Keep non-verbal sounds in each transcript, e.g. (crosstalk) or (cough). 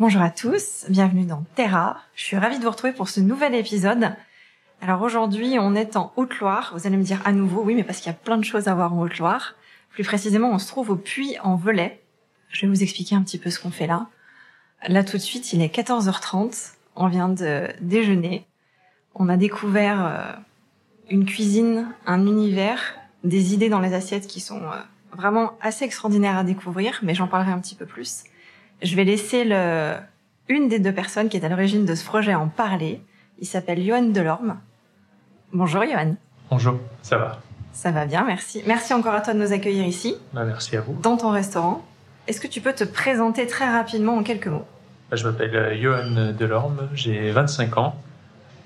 Bonjour à tous, bienvenue dans Terra. Je suis ravie de vous retrouver pour ce nouvel épisode. Alors aujourd'hui, on est en Haute-Loire. Vous allez me dire à nouveau, oui, mais parce qu'il y a plein de choses à voir en Haute-Loire. Plus précisément, on se trouve au Puy en Velay. Je vais vous expliquer un petit peu ce qu'on fait là. Là tout de suite, il est 14h30. On vient de déjeuner. On a découvert euh, une cuisine, un univers, des idées dans les assiettes qui sont euh, vraiment assez extraordinaires à découvrir, mais j'en parlerai un petit peu plus. Je vais laisser le, une des deux personnes qui est à l'origine de ce projet en parler. Il s'appelle Johan Delorme. Bonjour Johan. Bonjour, ça va? Ça va bien, merci. Merci encore à toi de nous accueillir ici. Bah, merci à vous. Dans ton restaurant. Est-ce que tu peux te présenter très rapidement en quelques mots? Bah, Je m'appelle euh, Johan Delorme, j'ai 25 ans.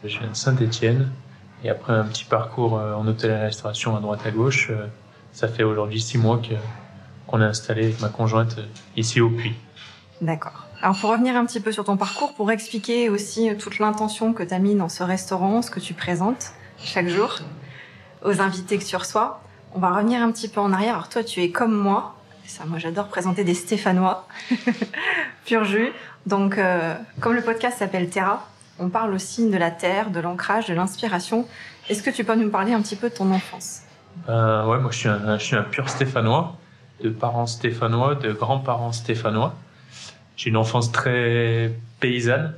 Je viens de Saint-Étienne. Et après un petit parcours euh, en hôtel et restauration à droite à gauche, euh, ça fait aujourd'hui six mois qu'on est installé avec ma conjointe ici au Puy. D'accord. Alors pour revenir un petit peu sur ton parcours, pour expliquer aussi toute l'intention que tu as mis dans ce restaurant, ce que tu présentes chaque jour aux invités que tu reçois, on va revenir un petit peu en arrière. Alors toi, tu es comme moi. Ça, moi, j'adore présenter des Stéphanois, (laughs) pur jus. Donc, euh, comme le podcast s'appelle Terra, on parle aussi de la terre, de l'ancrage, de l'inspiration. Est-ce que tu peux nous parler un petit peu de ton enfance? Ben, Ouais, moi, je suis un pur Stéphanois, de parents stéphanois, de grands-parents stéphanois. J'ai une enfance très paysanne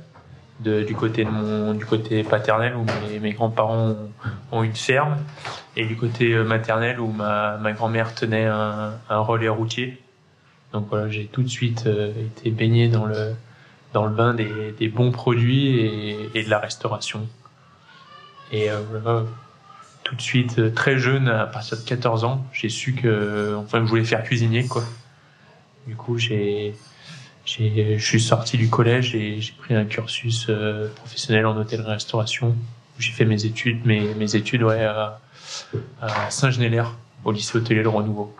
du côté de mon du côté paternel où mes, grands-parents ont, une ferme et du côté euh, maternel où ma, ma grand-mère tenait un, un relais routier. Donc voilà, j'ai tout de suite euh, été baigné dans le dans le bain des, des bons produits et, de la restauration. Et euh, tout de suite, très jeune, à partir de 14 ans, j'ai su que enfin je voulais faire cuisinier quoi. Du coup, j'ai je suis sorti du collège et j'ai pris un cursus euh, professionnel en hôtellerie-restauration. J'ai fait mes études, mes, mes études ouais, à, à Saint-Genélaire, au lycée hôtelier Le Renouveau.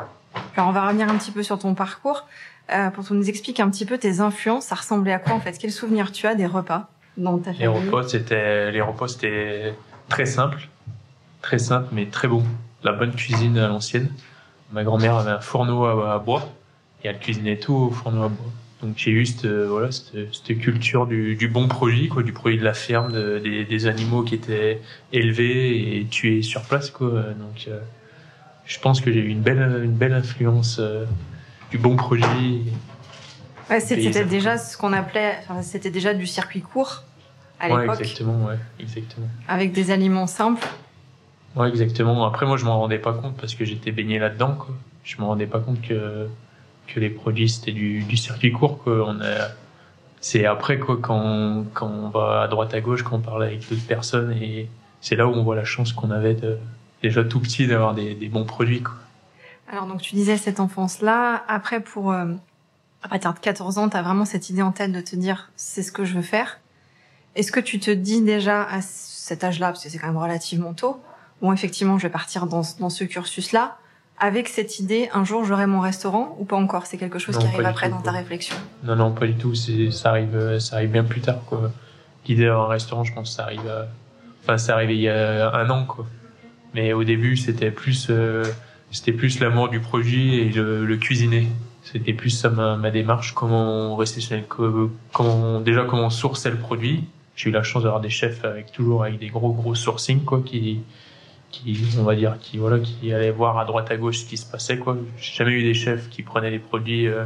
Alors on va revenir un petit peu sur ton parcours. Euh, pour tu nous expliques un petit peu tes influences, ça ressemblait à quoi en fait? Quel souvenir tu as des repas dans ta famille? Les repas, c'était les repas, c'était très simple, très simple mais très bon. La bonne cuisine à l'ancienne. Ma grand-mère avait un fourneau à, à bois et elle cuisinait tout au fourneau à bois. Donc j'ai eu cette, voilà, cette, cette culture du, du, bon produit, quoi, du produit de la ferme, de, des, des, animaux qui étaient élevés et tués sur place. Quoi. Donc euh, je pense que j'ai eu une belle, une belle influence euh, du bon produit. Ouais, c'était déjà ce qu'on appelait, enfin, c'était déjà du circuit court à l'époque. Ouais, exactement, ouais, exactement. Avec des aliments simples. Ouais, exactement. Après, moi, je m'en rendais pas compte parce que j'étais baigné là-dedans. Je me rendais pas compte que que les produits c'était du, du circuit court quoi. On a, c'est après quoi quand quand on va à droite à gauche, quand on parle avec d'autres personnes et c'est là où on voit la chance qu'on avait de déjà tout petit d'avoir des, des bons produits quoi. Alors donc tu disais cette enfance là, après pour euh, à partir de 14 ans, tu as vraiment cette idée en tête de te dire c'est ce que je veux faire. Est-ce que tu te dis déjà à cet âge-là parce que c'est quand même relativement tôt, bon effectivement je vais partir dans dans ce cursus là avec cette idée, un jour j'aurai mon restaurant ou pas encore? C'est quelque chose non, qui arrive après tout, dans ta réflexion Non, non, pas du tout. C'est, ça arrive, ça arrive bien plus tard. L'idée d'un restaurant, je pense, ça arrive, à... enfin, ça arrive il y a un an, quoi. Mais au début, c'était plus, euh, c'était plus l'amour du produit et le, le cuisiner. C'était plus ça ma, ma démarche. Comment on réceptionnait, comment déjà comment on sourçait le produit. J'ai eu la chance d'avoir des chefs avec toujours avec des gros gros sourcing quoi qui qui on va dire qui voilà qui allait voir à droite à gauche ce qui se passait quoi. J'ai jamais eu des chefs qui prenaient des produits euh,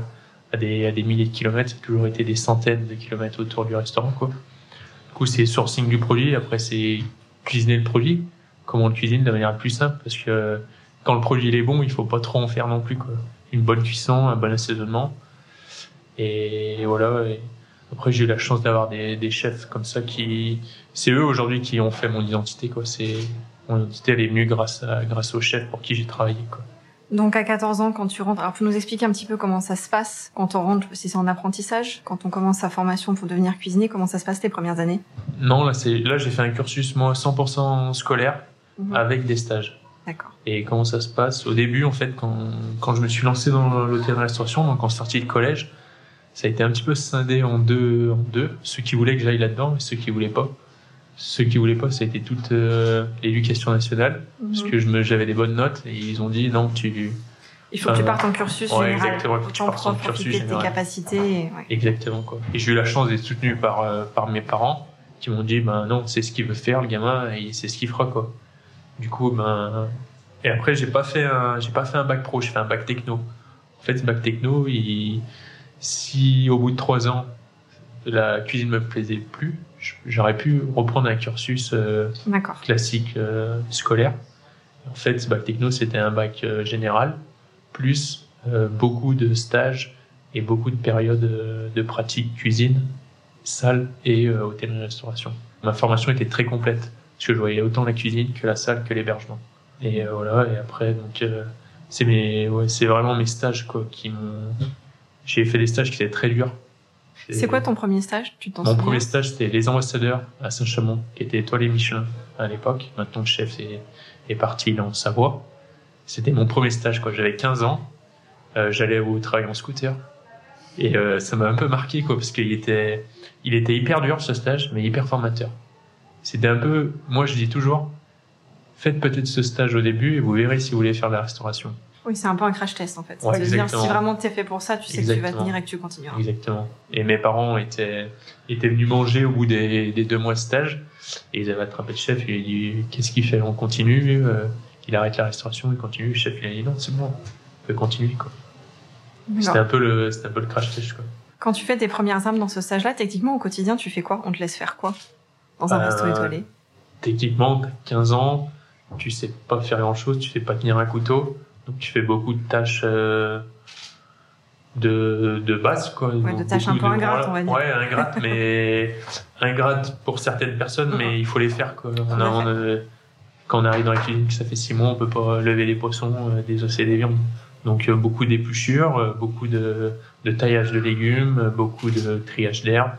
à des à des milliers de kilomètres. Ça a toujours été des centaines de kilomètres autour du restaurant quoi. Du coup c'est sourcing du produit. Après c'est cuisiner le produit. Comment on le cuisine de manière la plus simple? Parce que quand le produit est bon il faut pas trop en faire non plus quoi. Une bonne cuisson un bon assaisonnement. Et voilà après j'ai eu la chance d'avoir des, des chefs comme ça qui c'est eux aujourd'hui qui ont fait mon identité quoi. C'est mon identité elle est venue grâce à grâce au chef pour qui j'ai travaillé quoi. Donc à 14 ans, quand tu rentres, alors pour nous expliquer un petit peu comment ça se passe quand on rentre, si c'est en apprentissage, quand on commence sa formation pour devenir cuisinier, comment ça se passe les premières années? Non, là, c'est, là j'ai fait un cursus moi 100% scolaire Mhm. avec des stages. D'accord. Et comment ça se passe? Au début, en fait, quand, quand je me suis lancé dans l'hôtellerie-restauration, donc en sortie de collège, ça a été un petit peu scindé en deux, en deux. Ceux qui voulaient que j'aille là-dedans et ceux qui voulaient pas. Ceux qui voulaient pas, ça a été toute euh, l'éducation nationale, parce Mhm. que j'avais des bonnes notes et ils ont dit non, tu. Il faut que tu euh, partes en cursus ouais, général. exactement, il faut que tu partes en cursus tes capacités. et- ouais. Exactement quoi. Et j'ai eu la chance d'être soutenu par euh, par mes parents qui m'ont dit ben non c'est ce qu'il veut faire le gamin et c'est ce qu'il fera quoi. Du coup ben et après j'ai pas fait un j'ai pas fait un bac pro j'ai fait un bac techno. En fait ce bac techno il si au bout de trois ans la cuisine me plaisait plus j'aurais pu reprendre un cursus euh, classique euh, scolaire. En fait, ce bac techno, c'était un bac euh, général, plus beaucoup de stages et beaucoup de périodes de pratique cuisine, salle et euh, hôtellerie-restauration. Ma formation était très complète, parce que je voyais autant la cuisine que la salle que l'hébergement. Et voilà, et après, donc, c'est mes, ouais, c'est vraiment mes stages, quoi, qui m'ont, j'ai fait des stages qui étaient très durs. C'est quoi ton premier stage? Tu t'en Mon premier stage, c'était les ambassadeurs à Saint-Chamond, qui était étoilé Michelin à l'époque. Maintenant, le chef est, est parti dans Savoie. C'était mon premier stage, quoi. J'avais 15 ans. Euh, J'allais au travail en scooter. Et euh, ça m'a un peu marqué, quoi, parce qu'il était, il était hyper dur, ce stage, mais hyper formateur. C'était un peu, moi, je dis toujours, faites peut-être ce stage au début et vous verrez si vous voulez faire de la restauration. Oui, c'est un peu un crash test en fait. Ouais, de dire si vraiment t'es fait pour ça, tu sais que tu vas tenir et que tu continueras. Exactement. Et mes parents étaient, étaient venus manger au bout des, des deux mois de stage. Et ils avaient attrapé le chef. Il a dit Qu'est-ce qu'il fait? On continue euh, Il arrête la restauration, il continue. Le chef, il a dit Non, c'est bon, on peut continuer. C'était un, peu le, un peu le crash test. Quoi. Quand tu fais tes premières armes dans ce stage-là, techniquement au quotidien, tu fais quoi? On te laisse faire quoi? Dans un Euh, resto étoilé? Techniquement, t'as 15 ans, tu sais pas faire grand chose, tu sais pas tenir un couteau. Donc tu fais beaucoup de tâches euh, de, de base. Quoi. Ouais, de tâches un peu ingrates, on va dire. Ouais, ingrates, mais (laughs) ingrates pour certaines personnes, mais il faut les faire. Quoi. On a, on a- quand on arrive dans la cuisine, que ça fait 6 mois, on peut pas lever des poissons, euh, désosser des viandes. Donc euh, beaucoup d'épluchures, euh, beaucoup de, de taillage de légumes, euh, beaucoup de triage d'herbes.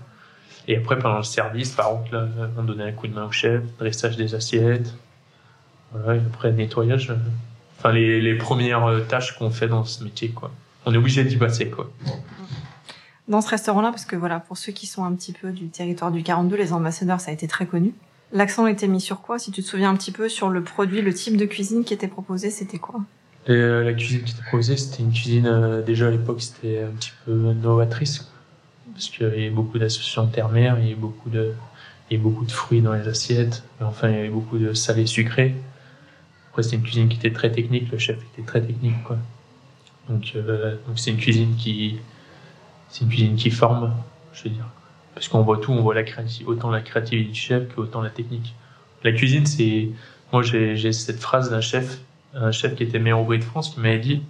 Et après, pendant le service, par contre, là, on donnait un coup de main au chef, dressage des assiettes. Voilà, et après, nettoyage. Enfin, les, les premières euh, tâches qu'on fait dans ce métier, quoi. On est obligé d'y passer, quoi. Dans ce restaurant-là, parce que voilà, pour ceux qui sont un petit peu du territoire du 42, les ambassadeurs, ça a été très connu. L'accent était mis sur quoi Si tu te souviens un petit peu sur le produit, le type de cuisine qui était proposé, c'était quoi? Et, euh, la cuisine qui était proposée, c'était une cuisine, euh, déjà à l'époque, c'était un petit peu novatrice. Parce qu'il y avait beaucoup d'associations ternaires, il y avait beaucoup de, il y avait beaucoup de fruits dans les assiettes. Et enfin, il y avait beaucoup de salé sucré. Après, c'était une cuisine qui était très technique, le chef était très technique, quoi. Donc, euh, donc c'est une cuisine qui, c'est une cuisine qui forme, je veux dire. Parce qu'on voit tout, on voit autant la créativité du chef que autant la technique. La cuisine, c'est, moi, j'ai, cette phrase d'un chef, un chef qui était meilleur ouvrier de France, qui m'avait dit,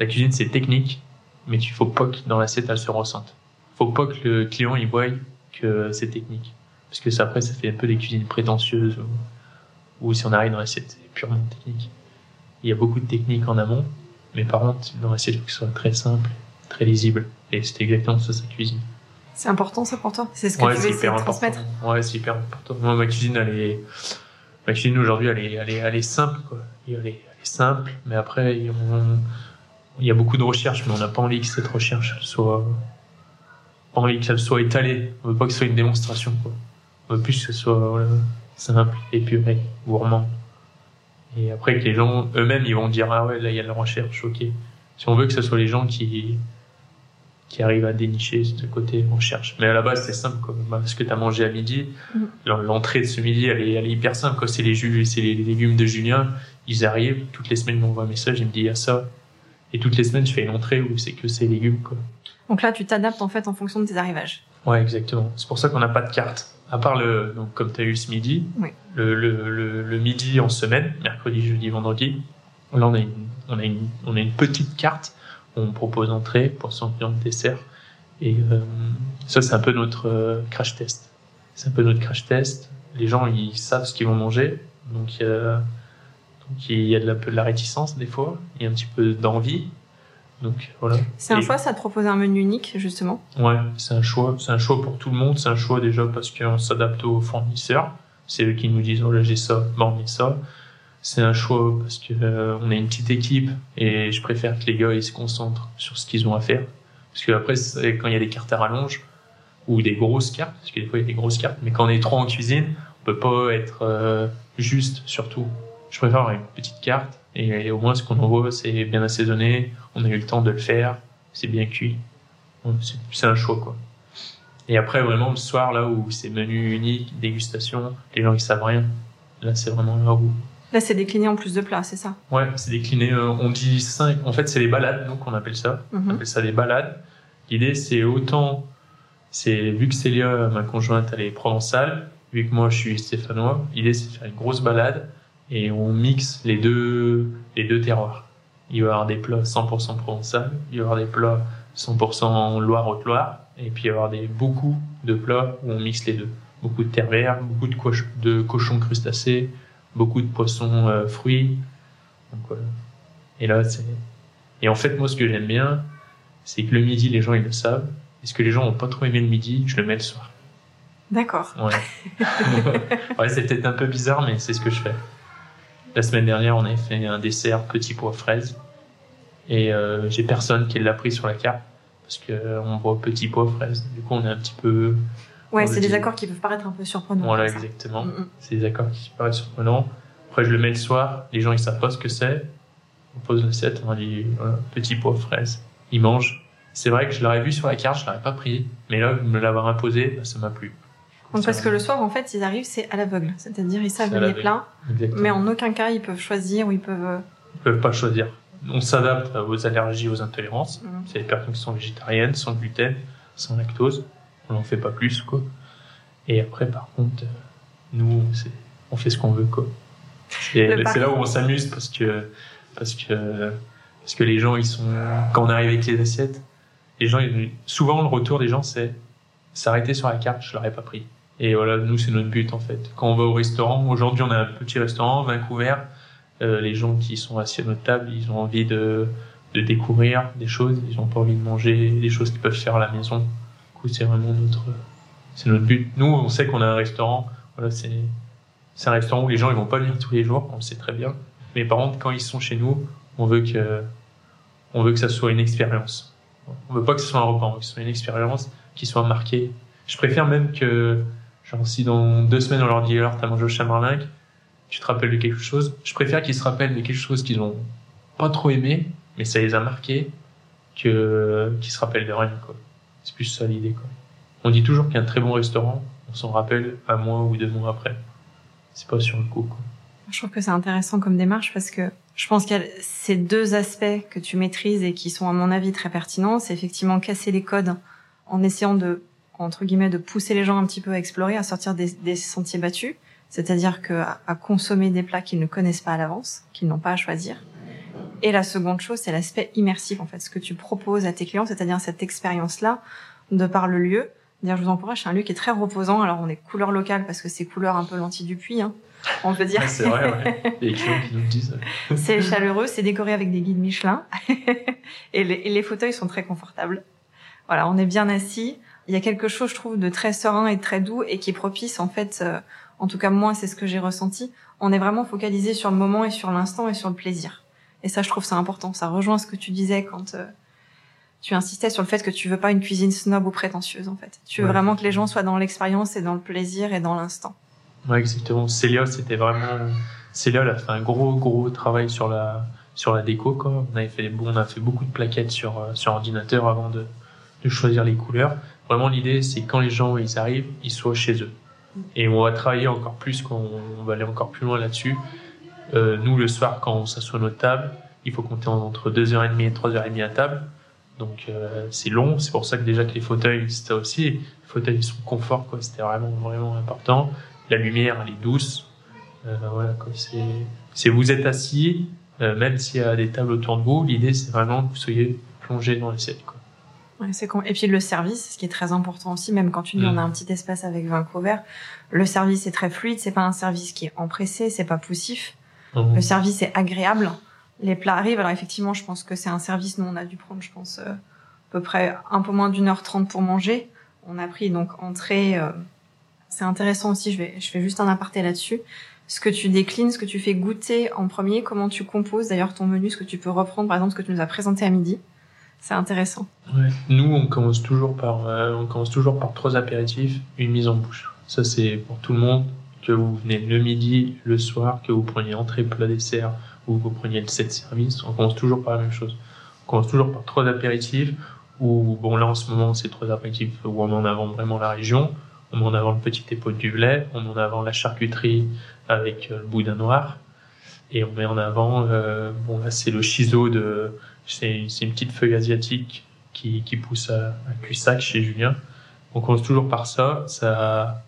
la cuisine, c'est technique, mais il faut pas que dans l'assiette, elle se ressente. Faut pas que le client, il voie que c'est technique. Parce que ça, après, ça fait un peu des cuisines prétentieuses, ou, si on arrive dans l'assiette, purement technique. Il y a beaucoup de techniques en amont, mais par contre, dans l'assiette, il faut que ce soit très simple, très lisible. Et c'était exactement ça, sa cuisine. C'est important ça pour toi? C'est ce que Ouais, tu veux essayer de transmettre. Ouais, c'est hyper important. Moi, ma cuisine, elle est, ma cuisine aujourd'hui, elle est, elle est, elle est simple, quoi. Elle est, elle est simple, mais après, on- il y a beaucoup de recherches, mais on n'a pas envie que cette recherche soit, pas envie qu'elle soit étalée. On veut pas que ce soit une démonstration, quoi. On veut plus que ce soit, voilà, simple, épuré, gourmand. Et après, que les gens eux-mêmes, ils vont dire, ah ouais, là, il y a de la recherche, ok. Si on veut que ce soit les gens qui, qui arrivent à dénicher ce côté recherche. Mais à la base, c'est simple, quoi. Ce que tu as mangé à midi, Mhm. l'entrée de ce midi, elle est, elle est hyper simple, quoi. C'est les, jus, c'est les légumes de Julien. Ils arrivent, toutes les semaines, ils m'envoient un message, il me dit, il y a ça. Et toutes les semaines, je fais une entrée où c'est que ces légumes, quoi. Donc là, tu t'adaptes en fait en fonction de tes arrivages. Ouais, exactement. C'est pour ça qu'on n'a pas de carte. À part le, donc, comme tu as eu ce midi, Oui. le, le, le, le midi en semaine, mercredi, jeudi, vendredi, là, on a une, on a une, on a une petite carte. où On propose entrée, poisson, viande, dessert. Et euh, ça, c'est un peu notre euh, crash test. C'est un peu notre crash test. Les gens, ils savent ce qu'ils vont manger. Donc, il y a- Donc il y a de la, peu de la réticence des fois, il y a un petit peu d'envie. Donc voilà. C'est un Et- choix, ça te propose un menu unique, justement? Ouais, c'est un choix. C'est un choix pour tout le monde. C'est un choix déjà parce qu'on s'adapte aux fournisseurs. C'est eux qui nous disent, oh là, j'ai ça, bon, on met ça. C'est un choix parce que euh, on est une petite équipe et je préfère que les gars ils se concentrent sur ce qu'ils ont à faire. Parce que après, quand il y a des cartes à rallonge ou des grosses cartes, parce que des fois il y a des grosses cartes, mais quand on est trois en cuisine, on peut pas être euh, juste sur tout. Je préfère avoir une petite carte et, au moins ce qu'on envoie c'est bien assaisonné, on a eu le temps de le faire, c'est bien cuit. C'est- un choix quoi. Et après vraiment le soir là où c'est menu unique, dégustation, les gens ils savent rien. Là c'est vraiment là où Là, c'est décliné en plus de plats, c'est ça? Ouais, c'est décliné. euh, on dit cinq. En fait, c'est les balades, donc on appelle ça. On Mhm. appelle ça des balades. L'idée, c'est autant, c'est vu que Célia, ma conjointe, elle est provençale, vu que moi je suis stéphanois. L'idée, c'est de faire une grosse balade et on mixe les deux, les deux terroirs. Il va y avoir des plats 100% provençal, il va y avoir des plats 100% Loire-Haute-Loire, et puis il va y avoir des beaucoup de plats où on mixe les deux. Beaucoup de terre verte, beaucoup de, de cochons crustacés, beaucoup de poissons euh, fruits. Donc voilà. Et là, c'est. Et en fait, moi, ce que j'aime bien, c'est que le midi, les gens, ils le savent. Et ce que les gens n'ont pas trop aimé le midi, je le mets le soir. D'accord. Ouais. (laughs) ouais, c'est peut-être un peu bizarre, mais c'est ce que je fais. La semaine dernière, on avait fait un dessert petit pois fraise. Et euh, j'ai personne qui l'a pris sur la carte. Parce que euh, on voit petit pois fraise. Du coup, on est un petit peu. Ouais, c'est des accords qui peuvent paraître un peu surprenants. Voilà, exactement. Mm, mm. C'est des accords qui paraissent surprenants. Après, je le mets le soir. Les gens, ils savent pas ce que c'est. On pose l'assiette, on dit voilà, petit pois fraise. Ils mangent. C'est vrai que je l'aurais vu sur la carte, je l'aurais pas pris. Mais là, me l'avoir imposé, bah, ça m'a plu. Donc, parce que le soir, en fait, ils arrivent, c'est à l'aveugle. C'est-à-dire, ils savent les plats, mais en aucun cas, ils peuvent choisir ou ils peuvent. euh, Ils peuvent pas choisir. On s'adapte aux allergies, aux intolérances. Mhm. C'est les personnes qui sont végétariennes, sans gluten, sans lactose. On n'en fait pas plus, quoi. Et après, par contre, euh, nous, on fait ce qu'on veut, quoi. C'est là où on s'amuse parce que, parce que, parce que les gens, ils sont, quand on arrive avec les assiettes, les gens, souvent, le retour des gens, c'est s'arrêter sur la carte, je l'aurais pas pris. Et voilà, nous, c'est notre but, en fait. Quand on va au restaurant, aujourd'hui, on a un petit restaurant, Vancouver, euh, les gens qui sont assis à notre table, ils ont envie de, de découvrir des choses, ils n'ont pas envie de manger des choses qu'ils peuvent faire à la maison. Du coup, c'est vraiment notre, c'est notre but. Nous, on sait qu'on a un restaurant, voilà, c'est, c'est un restaurant où les gens ils vont pas venir tous les jours, on le sait très bien. Mais par contre, quand ils sont chez nous, on veut que, on veut que ça soit une expérience. On veut pas que ce soit un repas, on veut que ce soit une expérience qui soit marquée. Je préfère même que, genre, si dans deux semaines on leur dit alors t'as mangé au chamarlinck, tu te rappelles de quelque chose? Je préfère qu'ils se rappellent de quelque chose qu'ils ont pas trop aimé, mais ça les a marqués, que qu'ils se rappellent de rien. Quoi. C'est plus ça l'idée. Quoi. On dit toujours qu'un très bon restaurant, on s'en rappelle un mois ou deux mois après. C'est pas sur le coup. Quoi. Je trouve que c'est intéressant comme démarche parce que je pense qu'il y a ces deux aspects que tu maîtrises et qui sont à mon avis très pertinents. C'est effectivement casser les codes en essayant de, entre guillemets, de pousser les gens un petit peu à explorer, à sortir des, des sentiers battus. C'est-à-dire que à, à consommer des plats qu'ils ne connaissent pas à l'avance, qu'ils n'ont pas à choisir. Et la seconde chose, c'est l'aspect immersif, en fait, ce que tu proposes à tes clients, c'est-à-dire cette expérience-là, de par le lieu. D'ailleurs, je vous encourage, c'est un lieu qui est très reposant. Alors, on est couleur locale parce que c'est couleur un peu lentille du puits, hein, on peut dire. C'est vrai, ouais. (laughs) Les clients qui nous le disent. C'est chaleureux, c'est décoré avec des guides Michelin (laughs) et, les, et les fauteuils sont très confortables. Voilà, on est bien assis. Il y a quelque chose, je trouve, de très serein et de très doux et qui est propice, en fait, euh, en tout cas moi, c'est ce que j'ai ressenti. On est vraiment focalisé sur le moment et sur l'instant et sur le plaisir. Et ça, je trouve ça important. Ça rejoint ce que tu disais quand euh, tu insistais sur le fait que tu veux pas une cuisine snob ou prétentieuse, en fait. Tu veux Ouais. vraiment que les gens soient dans l'expérience et dans le plaisir et dans l'instant. Ouais, exactement. Célia, c'était vraiment. Célia, elle a fait un gros, gros travail sur la, sur la déco, quoi. On avait fait, on a fait beaucoup de plaquettes sur, euh, sur ordinateur avant de, de choisir les couleurs. Vraiment, l'idée, c'est quand les gens, ils arrivent, ils soient chez eux. Et on va travailler encore plus, on va aller encore plus loin là-dessus. Euh, nous, le soir, quand on s'assoit à notre table, il faut compter entre 2h30 et 3h30 à table. Donc, euh, c'est long. C'est pour ça que déjà que les fauteuils, c'était aussi, les fauteuils, ils sont confort, quoi. C'était vraiment, vraiment important. La lumière, elle est douce. Euh, voilà, quoi. C'est, c'est vous êtes assis, euh, même s'il y a des tables autour de vous, l'idée, c'est vraiment que vous soyez plongé dans l'assiette, quoi. Ouais, c'est con. Et puis le service, ce qui est très important aussi, même quand tu dis Mm. on a un petit espace avec Vancouver, le service est très fluide. C'est pas un service qui est empressé, c'est pas poussif. Mhm. Le service est agréable. Les plats arrivent. Alors effectivement, je pense que c'est un service. Nous, on a dû prendre, je pense, euh, à peu près un peu moins d'une heure trente pour manger. On a pris donc entrée. euh, c'est intéressant aussi. Je vais, je fais juste un aparté là-dessus. Ce que tu déclines, ce que tu fais goûter en premier, comment tu composes d'ailleurs ton menu, ce que tu peux reprendre, par exemple, ce que tu nous as présenté à midi. C'est intéressant. Ouais. Nous, on commence toujours par, euh, on commence toujours par trois apéritifs, une mise en bouche. Ça, c'est pour tout le monde. Que vous venez le midi, le soir, que vous preniez entrée, plat, dessert, ou que vous preniez le set service, on commence toujours par la même chose. On commence toujours par trois apéritifs, où, bon, là, en ce moment, c'est trois apéritifs où on met en avant vraiment la région. On met en avant le petit épaule du lait, on met en avant la charcuterie avec euh, le boudin noir, et on met en avant, euh, bon, là, c'est le chiso de, c'est une petite feuille asiatique qui, qui pousse à, à Cussac chez Julien. On commence toujours par ça. Ça,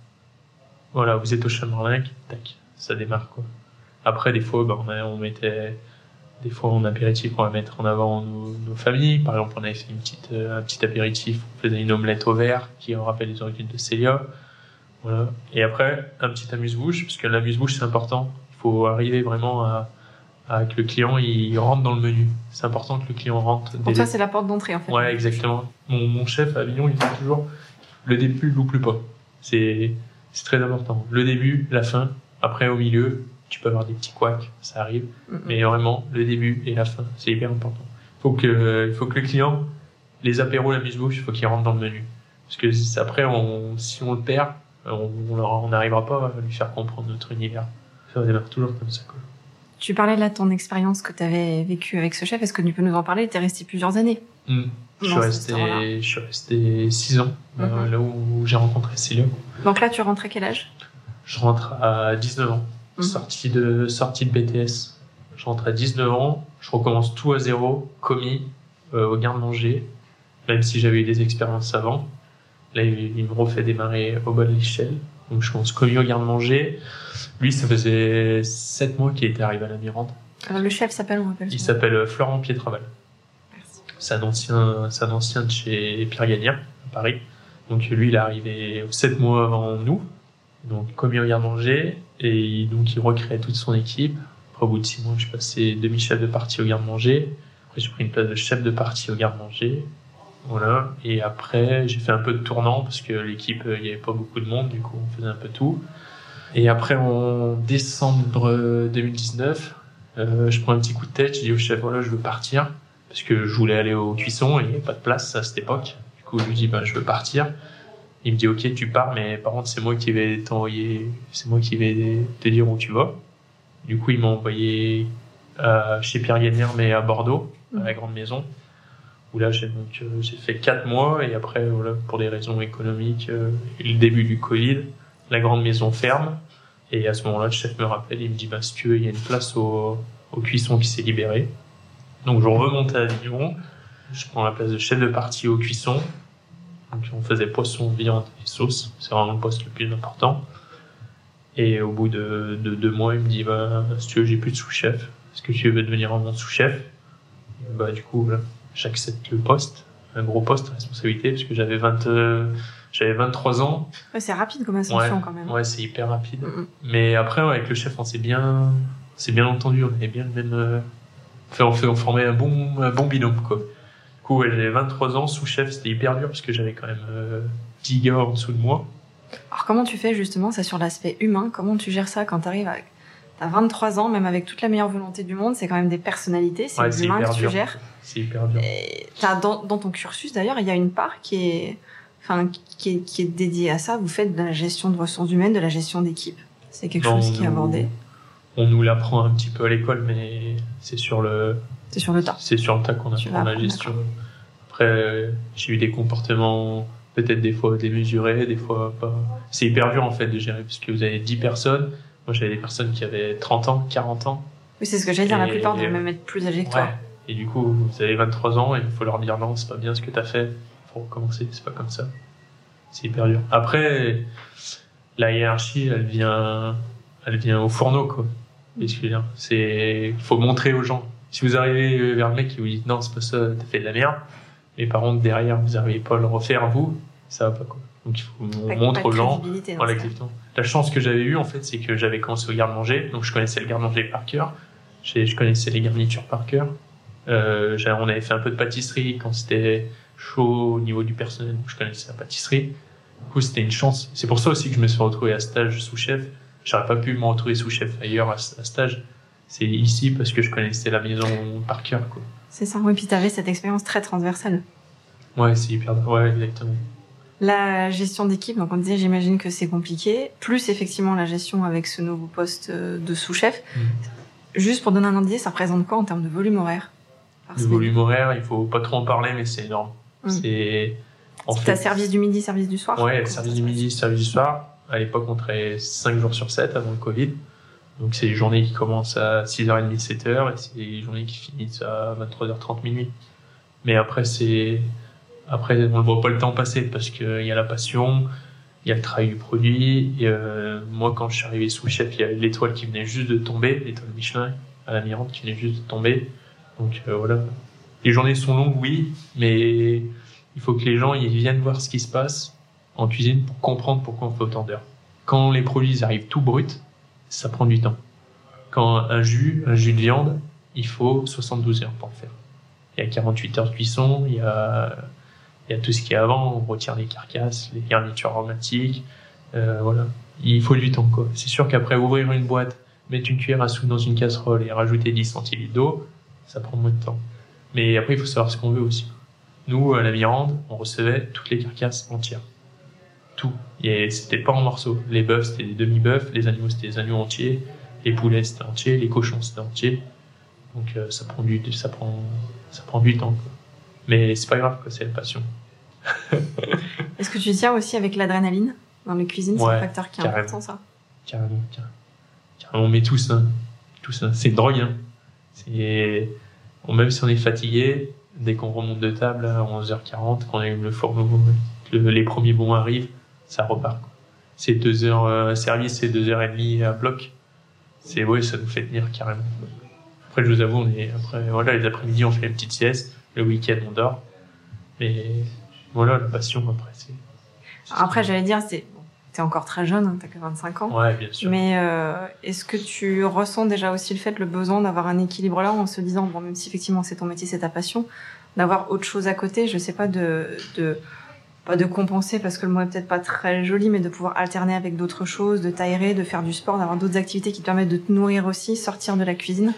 voilà, vous êtes au Chamarlin, tac, ça démarre quoi. Après, des fois, bah, on, mettait, des fois en apéritif, on va mettre en avant nos, familles. Par exemple, on avait fait une petite, euh, un petit apéritif, on faisait une omelette au vert qui rappelle les origines de Célia. Voilà. Et après, un petit amuse-bouche, parce que l'amuse-bouche c'est important. Il faut arriver vraiment à, à que le client il rentre dans le menu. C'est important que le client rentre. Pour toi, c'est la porte d'entrée en fait. Ouais, exactement. Mon, mon chef à Avignon, il dit toujours le début, loupe pas. C'est c'est très important. Le début, la fin. Après, au milieu, tu peux avoir des petits couacs, ça arrive. Mais vraiment, le début et la fin, c'est hyper important. Faut que, il faut que le client, les apéros, la mise-bouche, il faut qu'il rentre dans le menu. Parce que après, on, si on le perd, on on n'arrivera pas à lui faire comprendre notre univers. Ça démarre toujours comme ça. Quoi. Tu parlais là de ton expérience que tu avais vécue avec ce chef. Est-ce que tu peux nous en parler? Tu es resté plusieurs années. Hmm. Je suis resté, je suis resté six ans, euh, Mhm. là où j'ai rencontré Célia. Donc là, tu rentres à quel âge? Je rentre à 19 ans, Mhm. sortie de sortie de BTS. Je rentre à 19 ans, je recommence tout à zéro, commis euh, au garde-manger, même si j'avais eu des expériences avant. Là, il, il me refait démarrer au bas de l'échelle. Donc je commence commis au garde-manger. Lui, ça faisait 7 mois qu'il était arrivé à la Mirande. Alors le chef s'appelle, on rappelle. Il s'appelle euh, Florent Pietraval. Merci. C'est un ancien, c'est un ancien de chez Pierre Gagnien, à Paris. Donc lui, il est arrivé 7 mois avant nous. Donc commis au garde-manger. Et donc il recrée toute son équipe. Après, au bout de 6 mois, je suis passé demi-chef de partie au garde-manger. Après, j'ai pris une place de chef de partie au garde-manger. Voilà. Et après, j'ai fait un peu de tournant parce que l'équipe, euh, il n'y avait pas beaucoup de monde. Du coup, on faisait un peu tout. Et après, en décembre euh, 2019, euh, je prends un petit coup de tête. Je dis au chef, voilà, je veux partir parce que je voulais aller au cuisson et il n'y avait pas de place à cette époque. Du coup, je lui dis, ben, je veux partir. Il me dit, ok, tu pars, mais par contre, c'est moi qui vais t'envoyer, c'est moi qui vais te dire où tu vas. Du coup, il m'a envoyé euh, chez Pierre Gagnère, mais à Bordeaux, à la grande maison, où là, j'ai donc, euh, j'ai fait quatre mois et après, voilà, pour des raisons économiques euh, et le début du Covid, la grande maison ferme. Et à ce moment-là, le chef me rappelle, il me dit, bah, si tu veux, il y a une place au, au cuisson qui s'est libérée. Donc, je remonte à Avignon. Je prends la place de chef de partie au cuisson. Donc, on faisait poisson, viande et sauce. C'est vraiment le poste le plus important. Et au bout de, de deux mois, il me dit, bah, si tu veux, j'ai plus de sous-chef. Est-ce que tu veux devenir mon sous-chef? Bah, du coup, voilà, j'accepte le poste. Un gros poste, responsabilité, parce que j'avais 20, euh, j'avais 23 ans. Ouais, c'est rapide comme ascension quand même. Ouais, c'est hyper rapide. Mais après, ouais, avec le chef, on s'est bien, c'est bien entendu. On avait bien le même, euh, enfin, on, fait, on formait un bon, un bon binôme, quoi. Du coup, ouais, j'avais 23 ans, sous-chef, c'était hyper dur parce que j'avais quand même euh, 10 gars en dessous de moi. Alors comment tu fais justement ça sur l'aspect humain? Comment tu gères ça quand t'arrives avec T'as 23 ans, même avec toute la meilleure volonté du monde, c'est quand même des personnalités, c'est Ouais, des c'est humains hyper que tu dur. gères. C'est hyper dur. Et dans, dans ton cursus d'ailleurs, il y a une part qui est, enfin, qui est, qui est dédiée à ça. Vous faites de la gestion de ressources humaines, de la gestion d'équipe. C'est quelque Non, chose qui est abordé. On nous l'apprend un petit peu à l'école, mais c'est sur le, C'est sur le tas. c'est sur le tas qu'on apprend la gestion. Après, j'ai eu des comportements peut-être des fois démesurés, des fois pas. C'est hyper dur en fait de gérer parce que vous avez 10 personnes. Moi, j'avais des personnes qui avaient 30 ans, 40 ans. Oui, c'est ce que j'allais dire. La plupart doivent même être plus âgés que toi. Et du coup, vous avez 23 ans et il faut leur dire non, c'est pas bien ce que t'as fait. Faut recommencer, c'est pas comme ça. C'est hyper dur. Après, la hiérarchie, elle vient, elle vient au fourneau, quoi. C'est, faut montrer aux gens. Si vous arrivez vers le mec qui vous dit non, c'est pas ça, t'as fait de la merde. Mais par contre, derrière, vous n'arrivez pas à le refaire, vous, ça va pas, quoi. Donc il faut, on montre aux gens. Voilà, exactement. La chance que j'avais eue, en fait, c'est que j'avais commencé au garde-manger, donc je connaissais le garde-manger par cœur. Je connaissais les garnitures par cœur. Euh, on avait fait un peu de pâtisserie quand c'était chaud au niveau du personnel, donc je connaissais la pâtisserie. Du coup, c'était une chance. C'est pour ça aussi que je me suis retrouvé à stage sous-chef. J'aurais pas pu me retrouver sous-chef ailleurs à, à stage. C'est ici parce que je connaissais la maison par cœur, quoi. C'est ça, oui, puis t'avais cette expérience très transversale. Ouais, c'est hyper, ouais, exactement. La gestion d'équipe, donc on disait, j'imagine que c'est compliqué, plus effectivement la gestion avec ce nouveau poste euh, de sous-chef. Mhm. Juste pour donner un indice, ça représente quoi en termes de volume horaire? Le volume horaire, il faut pas trop en parler, mais c'est énorme. Mm. C'est, en fait, service du midi, service du soir Ouais, service du midi, service du soir. À l'époque, on travaillait 5 jours sur 7 avant le Covid. Donc, c'est des journées qui commencent à 6h30, 7h, et c'est des journées qui finissent à 23h30, minuit. Mais après, c'est, après, on ne voit pas le temps passer parce qu'il y a la passion, il y a le travail du produit. Et, euh, moi, quand je suis arrivé sous chef, il y a l'étoile qui venait juste de tomber, l'étoile Michelin à la Mirande qui venait juste de tomber. Donc, euh, voilà. Les journées sont longues, oui, mais il faut que les gens ils viennent voir ce qui se passe en cuisine pour comprendre pourquoi on fait autant d'heures. Quand les produits arrivent tout bruts, ça prend du temps. Quand un jus, un jus de viande, il faut 72 heures pour le faire. Il y a 48 heures de cuisson, il y a, il y a tout ce qui est avant, on retire les carcasses, les garnitures aromatiques, euh, voilà. Il faut du temps, quoi. C'est sûr qu'après ouvrir une boîte, mettre une cuillère à soupe dans une casserole et rajouter 10 centilitres d'eau, ça prend moins de temps. Mais après, il faut savoir ce qu'on veut aussi. Nous, à la Mirande, on recevait toutes les carcasses entières. Tout. Et c'était pas en morceaux. Les bœufs, c'était des demi-bœufs, les animaux, c'était des agneaux entiers, les poulets, c'était entier, les cochons, c'était entier. Donc, euh, ça prend du, ça prend, ça prend du temps, quoi. Mais c'est pas grave, c'est la passion. (laughs) Est-ce que tu tiens aussi avec l'adrénaline dans les cuisines? C'est un facteur qui est carrément. important, ça Carrément, carrément. Carrément, mais tous, hein. Tous, hein. C'est une drogue, hein. C'est, même si on est fatigué, dès qu'on remonte de table à 11h40, quand on allume le fourneau, le- les premiers bons arrivent, ça repart. C'est deux heures, euh, service, c'est deux heures et demie à bloc. C'est, ouais, ça nous fait tenir carrément. Après, je vous avoue, on est, après, voilà, les après-midi, on fait une petite sieste. Le week-end, on dort. Mais, voilà, la passion, après, c'est- Après, j'allais dire, c'est encore très jeune, hein, t'as que 25 ans. Ouais, bien sûr. Mais euh, est-ce que tu ressens déjà aussi le fait, le besoin d'avoir un équilibre là, en se disant, bon, même si effectivement c'est ton métier, c'est ta passion, d'avoir autre chose à côté, je sais pas, de, de pas de compenser parce que le mot est peut-être pas très joli, mais de pouvoir alterner avec d'autres choses, de t'aérer, de faire du sport, d'avoir d'autres activités qui te permettent de te nourrir aussi, sortir de la cuisine?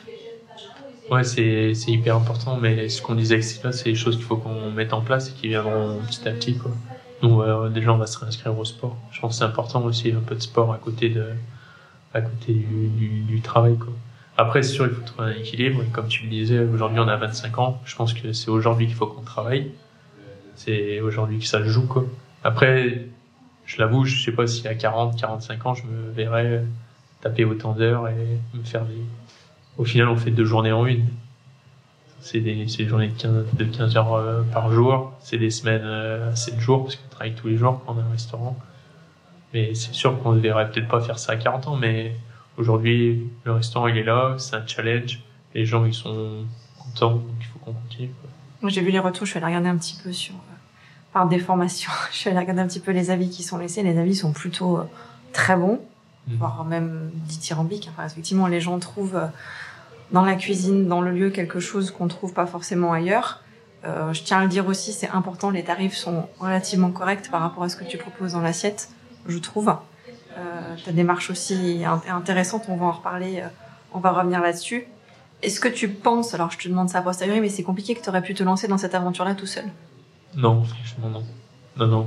Ouais, c'est c'est hyper important, mais ce qu'on disait avec Sylvain, c'est des choses qu'il faut qu'on mette en place et qui viendront petit à petit. Quoi. Donc euh, déjà, on va se réinscrire au sport. Je pense que c'est important aussi un peu de sport à côté de à côté du, travail. Quoi. Après, c'est sûr, il faut trouver un équilibre. Et comme tu le disais, aujourd'hui, on a 25 ans. Je pense que c'est aujourd'hui qu'il faut qu'on travaille. C'est aujourd'hui que ça joue. Quoi. Après, je l'avoue, je sais pas si à 40, 45 ans, je me verrais taper autant d'heures et me faire des, au final, on fait deux journées en une. C'est des, des journées de 15, de 15 heures euh, par jour. C'est des semaines euh, à 7 jours, parce qu'on travaille tous les jours quand on a un restaurant. Mais c'est sûr qu'on ne verrait peut-être pas faire ça à 40 ans, mais aujourd'hui, le restaurant, il est là, c'est un challenge. Les gens, ils sont contents, donc il faut qu'on continue. j'ai vu les retours, je suis allée regarder un petit peu sur, euh, par déformation, (laughs) je suis allée regarder un petit peu les avis qui sont laissés. Les avis sont plutôt très bons, Mhm. voire même dithyrambiques. Enfin, effectivement, les gens trouvent dans la cuisine, dans le lieu, quelque chose qu'on trouve pas forcément ailleurs. Euh, je tiens à le dire aussi, c'est important, les tarifs sont relativement corrects par rapport à ce que tu proposes dans l'assiette, je trouve. Euh, ta démarche aussi est int- intéressante, on va en reparler, euh, on va revenir là-dessus. Est-ce que tu penses, alors je te demande ça a posteriori, mais c'est compliqué que tu aurais pu te lancer dans cette aventure-là tout seul Non, franchement, non. Non, non.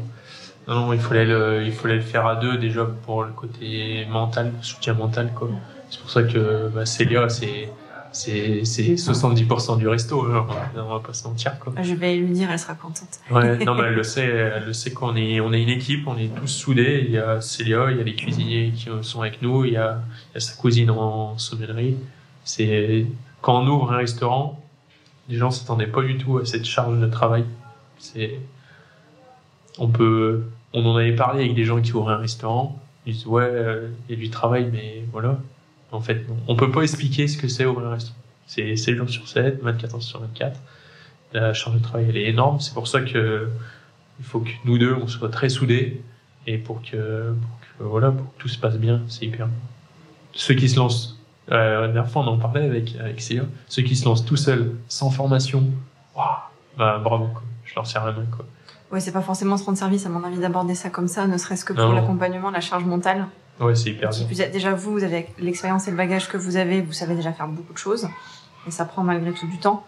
Non, non, il fallait le, il fallait le faire à deux déjà pour le côté mental, le soutien mental, quoi. C'est pour ça que bah, Célia, c'est, c'est, c'est 70% du resto, hein. on va pas se mentir, quoi. Je vais lui dire, elle sera contente. Ouais, (laughs) non, mais elle le sait, elle le sait qu'on est, on est une équipe, on est tous soudés. Il y a Célia, il y a les cuisiniers qui sont avec nous, il y a, il y a sa cousine en sommellerie. C'est, quand on ouvre un restaurant, les gens s'attendaient pas du tout à cette charge de travail. C'est, on peut, on en avait parlé avec des gens qui ouvraient un restaurant. Ils disent, ouais, euh, il y a du travail, mais voilà. En fait, on peut pas expliquer ce que c'est ouvrir un restaurant. C'est 7 jours sur 7, 24 heures sur 24 la charge de travail elle est énorme. C'est pour ça que il faut que nous deux on soit très soudés Et pour que, pour que, voilà, pour que tout se passe bien, c'est hyper. Ceux qui se lancent, euh, la dernière fois on en parlait avec avec Célia, ceux qui se lancent tout seuls, sans formation, waouh, bah bravo, quoi. je leur serre la main quoi. Ouais, c'est pas forcément se rendre service, à mon avis, d'aborder ça comme ça, ne serait-ce que pour l'accompagnement, la charge mentale. Ouais, c'est hyper bien. déjà vous, vous avez l'expérience et le bagage que vous avez, vous savez déjà faire beaucoup de choses, et ça prend malgré tout du temps.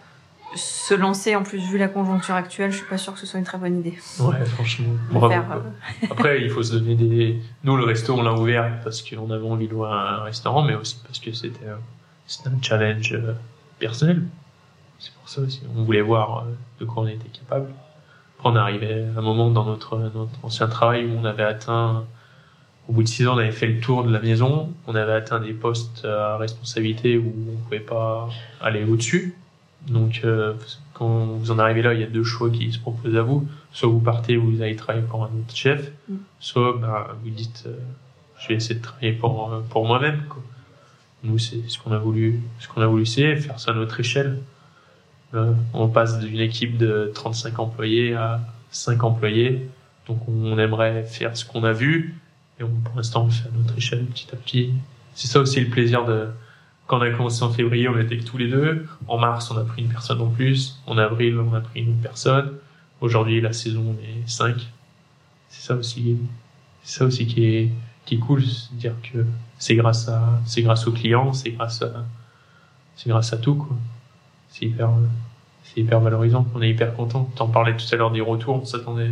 Se lancer, en plus vu la conjoncture actuelle, je suis pas sûre que ce soit une très bonne idée. Ouais, franchement, (laughs) bravo. faire, euh, Après, (laughs) il faut se donner des. Nous, le resto, on l'a ouvert parce qu'on avait envie d'ouvrir un restaurant, mais aussi parce que c'était euh, un challenge euh, personnel. C'est pour ça aussi. On voulait voir de quoi on était capable. Après, on arrivait à un moment dans notre, notre ancien travail où on avait atteint, au bout de six ans, on avait fait le tour de la maison. On avait atteint des postes à responsabilité où on pouvait pas aller au-dessus. Donc, euh, quand vous en arrivez là, il y a deux choix qui se proposent à vous. Soit vous partez, vous allez travailler pour un autre chef, Mm. soit bah, vous dites, euh, je vais essayer de travailler pour, euh, pour moi-même. Nous, c'est ce qu'on a voulu, ce qu'on a voulu essayer, faire ça à notre échelle. Euh, on passe d'une équipe de 35 employés à 5 employés. Donc, on aimerait faire ce qu'on a vu. Et on, pour l'instant, on fait à notre échelle petit à petit. C'est ça aussi le plaisir de, quand on a commencé en février, on était que tous les deux. En mars, on a pris une personne en plus. En avril, on a pris une autre personne. Aujourd'hui, la saison, on est 5. C'est ça aussi, c'est ça aussi qui est, qui est cool. Dire que c'est grâce à, c'est grâce aux clients, c'est grâce à, c'est grâce à tout, quoi. C'est hyper, c'est hyper valorisant. On est hyper content. T'en parlais tout à l'heure des retours. On s'attendait,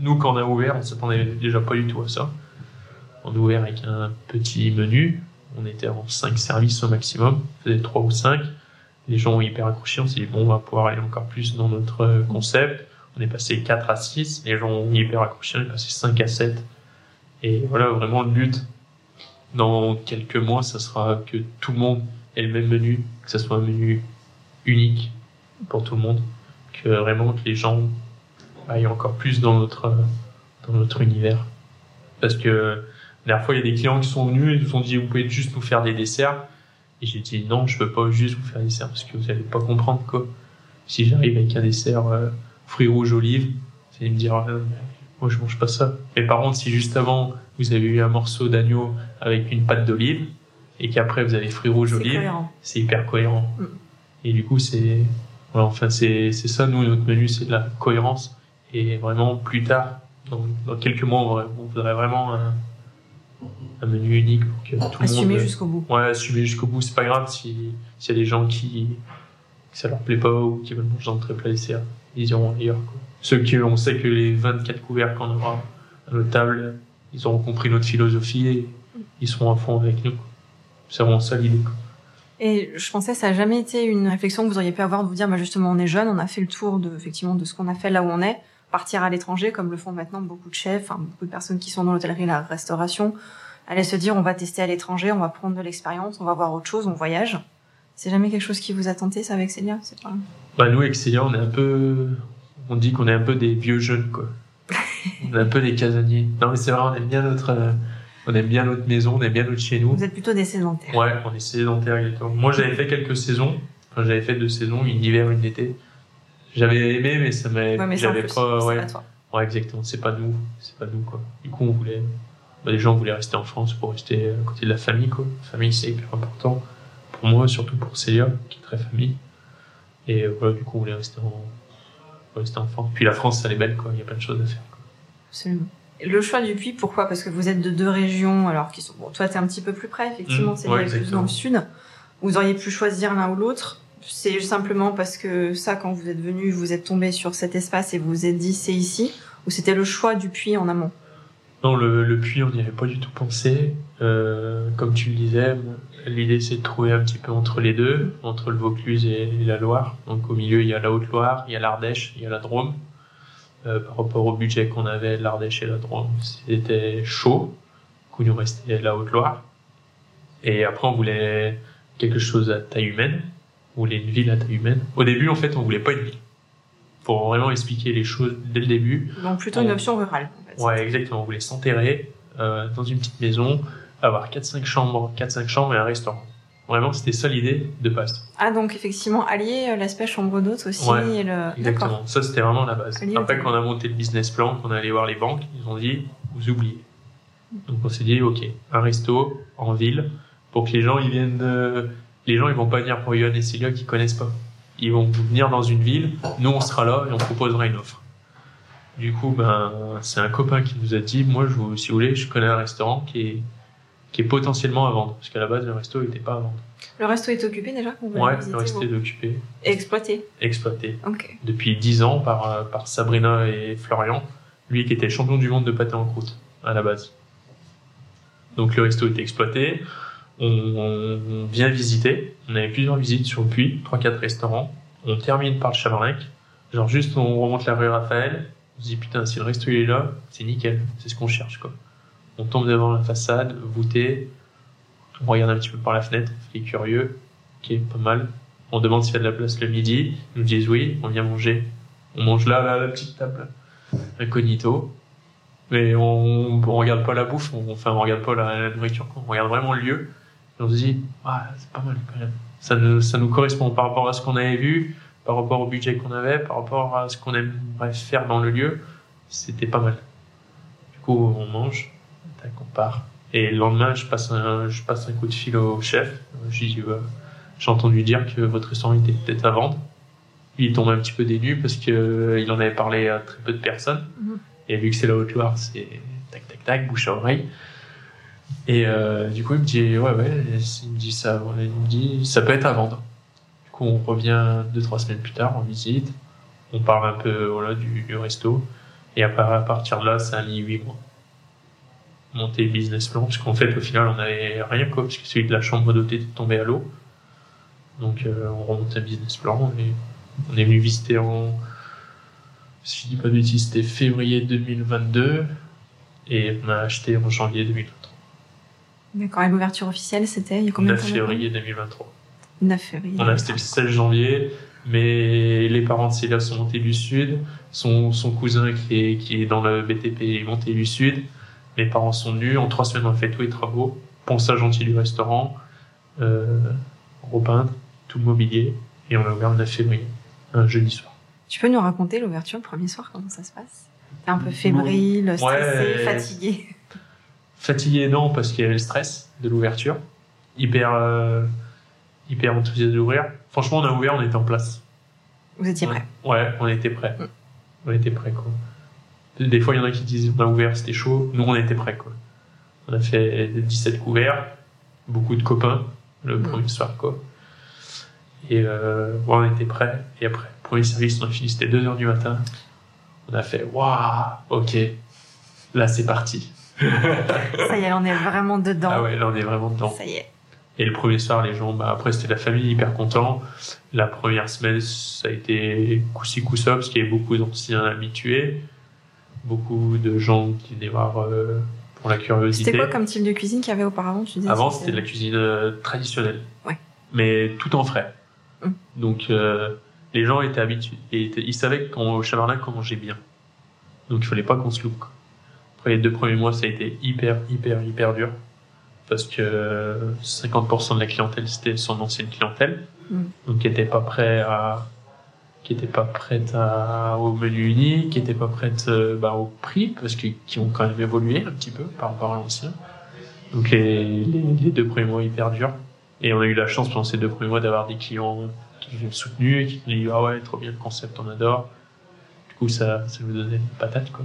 nous, quand on a ouvert, on s'attendait déjà pas du tout à ça. On a ouvert avec un petit menu. On était en 5 services au maximum. On faisait 3 ou 5. Les gens ont hyper accroché. On s'est dit, bon, on va pouvoir aller encore plus dans notre concept. On est passé 4 à 6. Les gens ont hyper accroché. On est passé 5 à 7. Et voilà, vraiment le but, dans quelques mois, ça sera que tout le monde ait le même menu, que ça soit un menu unique pour tout le monde, que vraiment que les gens aillent encore plus dans notre, dans notre univers. Parce que la dernière fois, il y a des clients qui sont venus et nous ont dit, vous pouvez juste nous faire des desserts. Et j'ai dit, non, je peux pas juste vous faire des desserts parce que vous allez pas comprendre quoi. Si j'arrive avec un dessert euh, fruits rouges olives, vous allez me dire, euh, moi je mange pas ça. Mais par contre, si juste avant, vous avez eu un morceau d'agneau avec une pâte d'olive, et qu'après vous avez fruits rouges olives, c'est hyper cohérent. Mm. Et du coup, c'est, voilà, enfin, c'est, c'est ça, nous, notre menu, c'est de la cohérence. Et vraiment, plus tard, dans, dans quelques mois, on voudrait, on voudrait vraiment un, un menu unique pour que tout le Assumer monde. jusqu'au bout. Ouais, assumer jusqu'au bout, c'est pas grave si, s'il y a des gens qui, que ça leur plaît pas ou qui veulent manger dans le très plat dessert, ils iront ailleurs, quoi. Ceux qui, on sait que les 24 couverts qu'on aura à notre table, ils auront compris notre philosophie et ils seront à fond avec nous. C'est vraiment ça l'idée. Et je pensais ça a jamais été une réflexion que vous auriez pu avoir de vous dire, bah justement, on est jeune, on a fait le tour de, effectivement, de ce qu'on a fait là où on est, partir à l'étranger, comme le font maintenant beaucoup de chefs, beaucoup de personnes qui sont dans l'hôtellerie, la restauration, aller se dire, on va tester à l'étranger, on va prendre de l'expérience, on va voir autre chose, on voyage. C'est jamais quelque chose qui vous a tenté, ça, avec Célia? C'est pas... Bah, nous, avec Célia, on est un peu, on dit qu'on est un peu des vieux jeunes, quoi. (laughs) on est un peu des casaniers. Non, mais c'est vrai, on aime bien notre, euh, on aime bien notre maison, on aime bien notre chez nous. Vous êtes plutôt des sédentaires. Ouais, on est sédentaire exactement. Moi, j'avais fait quelques saisons. Enfin, j'avais fait deux saisons, une hiver, une été. J'avais aimé, mais ça m'a, Ouais, mais j'avais pas, ouais. pas toi. Ouais, exactement. C'est pas nous. C'est pas nous, quoi. Du coup, on voulait, bah, les gens voulaient rester en France pour rester à côté de la famille, quoi. La famille, c'est hyper important. Pour moi, surtout pour Célia, qui est très famille. Et euh, voilà, du coup, on voulait rester en, rester en France. Puis la France, elle est belle, quoi. Il y a plein de choses à faire, quoi. Absolument. Le choix du Puy, pourquoi? Parce que vous êtes de deux régions, alors qui sont. Bon, toi, t'es un petit peu plus près, effectivement, Mmh, c'est ouais, plus dans le sud. Vous auriez pu choisir l'un ou l'autre. C'est simplement parce que ça, quand vous êtes venu, vous êtes tombé sur cet espace et vous vous êtes dit c'est ici, ou c'était le choix du Puy en amont? Non, le, puits, on n'y avait pas du tout pensé. Euh, comme tu le disais, l'idée c'est de trouver un petit peu entre les deux, entre le Vaucluse et, la Loire. Donc au milieu, il y a la Haute-Loire, il y a l'Ardèche, il y a la Drôme. Euh, par rapport au budget qu'on avait, l'Ardèche et la Drôme, c'était chaud. Du coup, nous restait la Haute-Loire. Et après, on voulait quelque chose à taille humaine. On voulait une ville à taille humaine. Au début, en fait, on voulait pas une ville. Pour vraiment expliquer les choses dès le début, Donc plutôt On- une option rurale. En fait. Ouais, exactement. On voulait s'enterrer euh, dans une petite maison, avoir 4-5 chambres, 4-5 chambres et un restaurant. Vraiment, c'était ça l'idée de base. Ah, donc effectivement, allier euh, l'aspect chambre d'hôte aussi Ouais, et le. Exactement. Ça, c'était vraiment la base. Allié Après au- qu'on a monté le business plan, qu'on est allé voir les banques, ils ont dit, vous oubliez. Donc on s'est dit, ok, un resto en ville pour que les gens ils viennent. euh, les gens ils vont pas venir pour Yohan et Célia qui connaissent pas. Ils vont venir dans une ville, nous on sera là et on proposera une offre. Du coup, ben c'est un copain qui nous a dit, moi je si vous voulez, je connais un restaurant qui est qui est potentiellement à vendre parce qu'à la base le resto il était pas à vendre. Le resto est occupé déjà l'avez Ouais, le resto est occupé, Et exploité. exploité Ok. depuis 10 ans par, par Sabrina et Florian, lui qui était champion du monde de pâté en croûte à la base. Donc le resto était exploité, on, on vient visiter, on avait plusieurs visites sur le puits, 3-4 restaurants, on termine par le Chamarlec, genre juste on remonte la rue Raphaël, on se dit putain si le resto il est là, c'est nickel, c'est ce qu'on cherche quoi. On tombe devant la façade, voûtée, on regarde un petit peu par la fenêtre, il est curieux, qui est pas mal, on demande s'il y a de la place le midi. Ils nous disent oui, on vient manger. On mange là, là, la petite table. Incognito. Mais on, on regarde pas la bouffe, on, enfin, on regarde pas la, la nourriture, on regarde vraiment le lieu. Et on se dit, ah, c'est pas mal quand même. Ça nous, ça nous correspond par rapport à ce qu'on avait vu, par rapport au budget qu'on avait, par rapport à ce qu'on aimerait faire dans le lieu. C'était pas mal. Du coup, on mange, tac, on part. Et le lendemain, je passe un, je passe un coup de fil au chef. Je lui dis, euh, j'ai entendu dire que votre restaurant était peut-être à vendre. Il tombe un petit peu dénu parce que euh, il en avait parlé à très peu de personnes. Mhm. Et vu que c'est la Haute-Loire, c'est tac tac tac, bouche à oreille. Et euh, du coup, il me dit ouais ouais, il me dit ça, il me dit ça peut être à vendre. Du coup, on revient deux trois semaines plus tard, on visite, on parle un peu voilà du, du resto. Et à, part- à partir de là, ça a mis huit mois. Monter business plan, parce qu'en fait, au final, on avait rien quoi, parce celui de la chambre d'hôtel était tombé à l'eau. Donc euh, on remonte un business plan et on est venu visiter en, si je dis pas de c'était février 2022 et on a acheté en janvier 2023. D'accord. Et l'ouverture officielle, c'était il y a combien de 9 temps maintenant février 2023. 9 février. On a acheté le 16 janvier, mais les parents de Célia sont montés du sud, son, son cousin qui est, qui est dans le BTP est monté du sud, mes parents sont venus, en trois semaines on a fait tous les travaux, ponçage entier du restaurant, euh, repeindre, tout le mobilier, et on a ouvert le 9 février, un jeudi soir. Tu peux nous raconter l'ouverture le premier soir, comment ça se passe? T'es un peu fébrile, stressé, Ouais. fatigué. Fatigué non parce qu'il y avait le stress de l'ouverture, hyper euh, hyper enthousiaste d'ouvrir. Franchement on a ouvert, on était en place. Vous étiez prêt Ouais, on était prêts. Mm. On était prêts quoi. Des fois il y en a qui disent on a ouvert, c'était chaud. Nous on était prêts quoi. On a fait 17 couverts, beaucoup de copains le Mm. premier soir quoi. Et euh, ouais, on était prêts. Et après, premier service, on a fini, c'était 2h du matin. On a fait waouh, ok, là c'est parti. Ça y est, on est vraiment dedans. Ah ouais, là on est vraiment dedans. Ça y est. Et le premier soir, les gens, bah, après c'était la famille hyper content. La première semaine, ça a été coup-ci coup-ça parce qu'il y avait beaucoup d'anciens habitués, beaucoup de gens qui venaient voir euh, pour la curiosité. C'était quoi comme type de cuisine qu'il y avait auparavant tu Avant, c'était de la cuisine euh, traditionnelle, Ouais. mais tout en frais. Hum. Donc euh, les gens étaient habitués, étaient- ils savaient qu'au Chamarnac on mangeait bien. Donc il fallait pas qu'on se loupe. Après les deux premiers mois, ça a été hyper, hyper, hyper dur parce que euh, 50% de la clientèle c'était son ancienne clientèle, Mm. donc qui était pas prêt à qui était pas prête à, au menu unique, qui était pas prête euh, bah, au prix, parce que qui ont quand même évolué un petit peu par rapport à l'ancien. Donc les, les, les deux premiers mois hyper durs. Et on a eu la chance pendant ces deux premiers mois d'avoir des clients qui nous ont soutenus, qui nous ont dit ah ouais trop bien le concept, on adore. Du coup ça, ça nous donnait une patate quoi.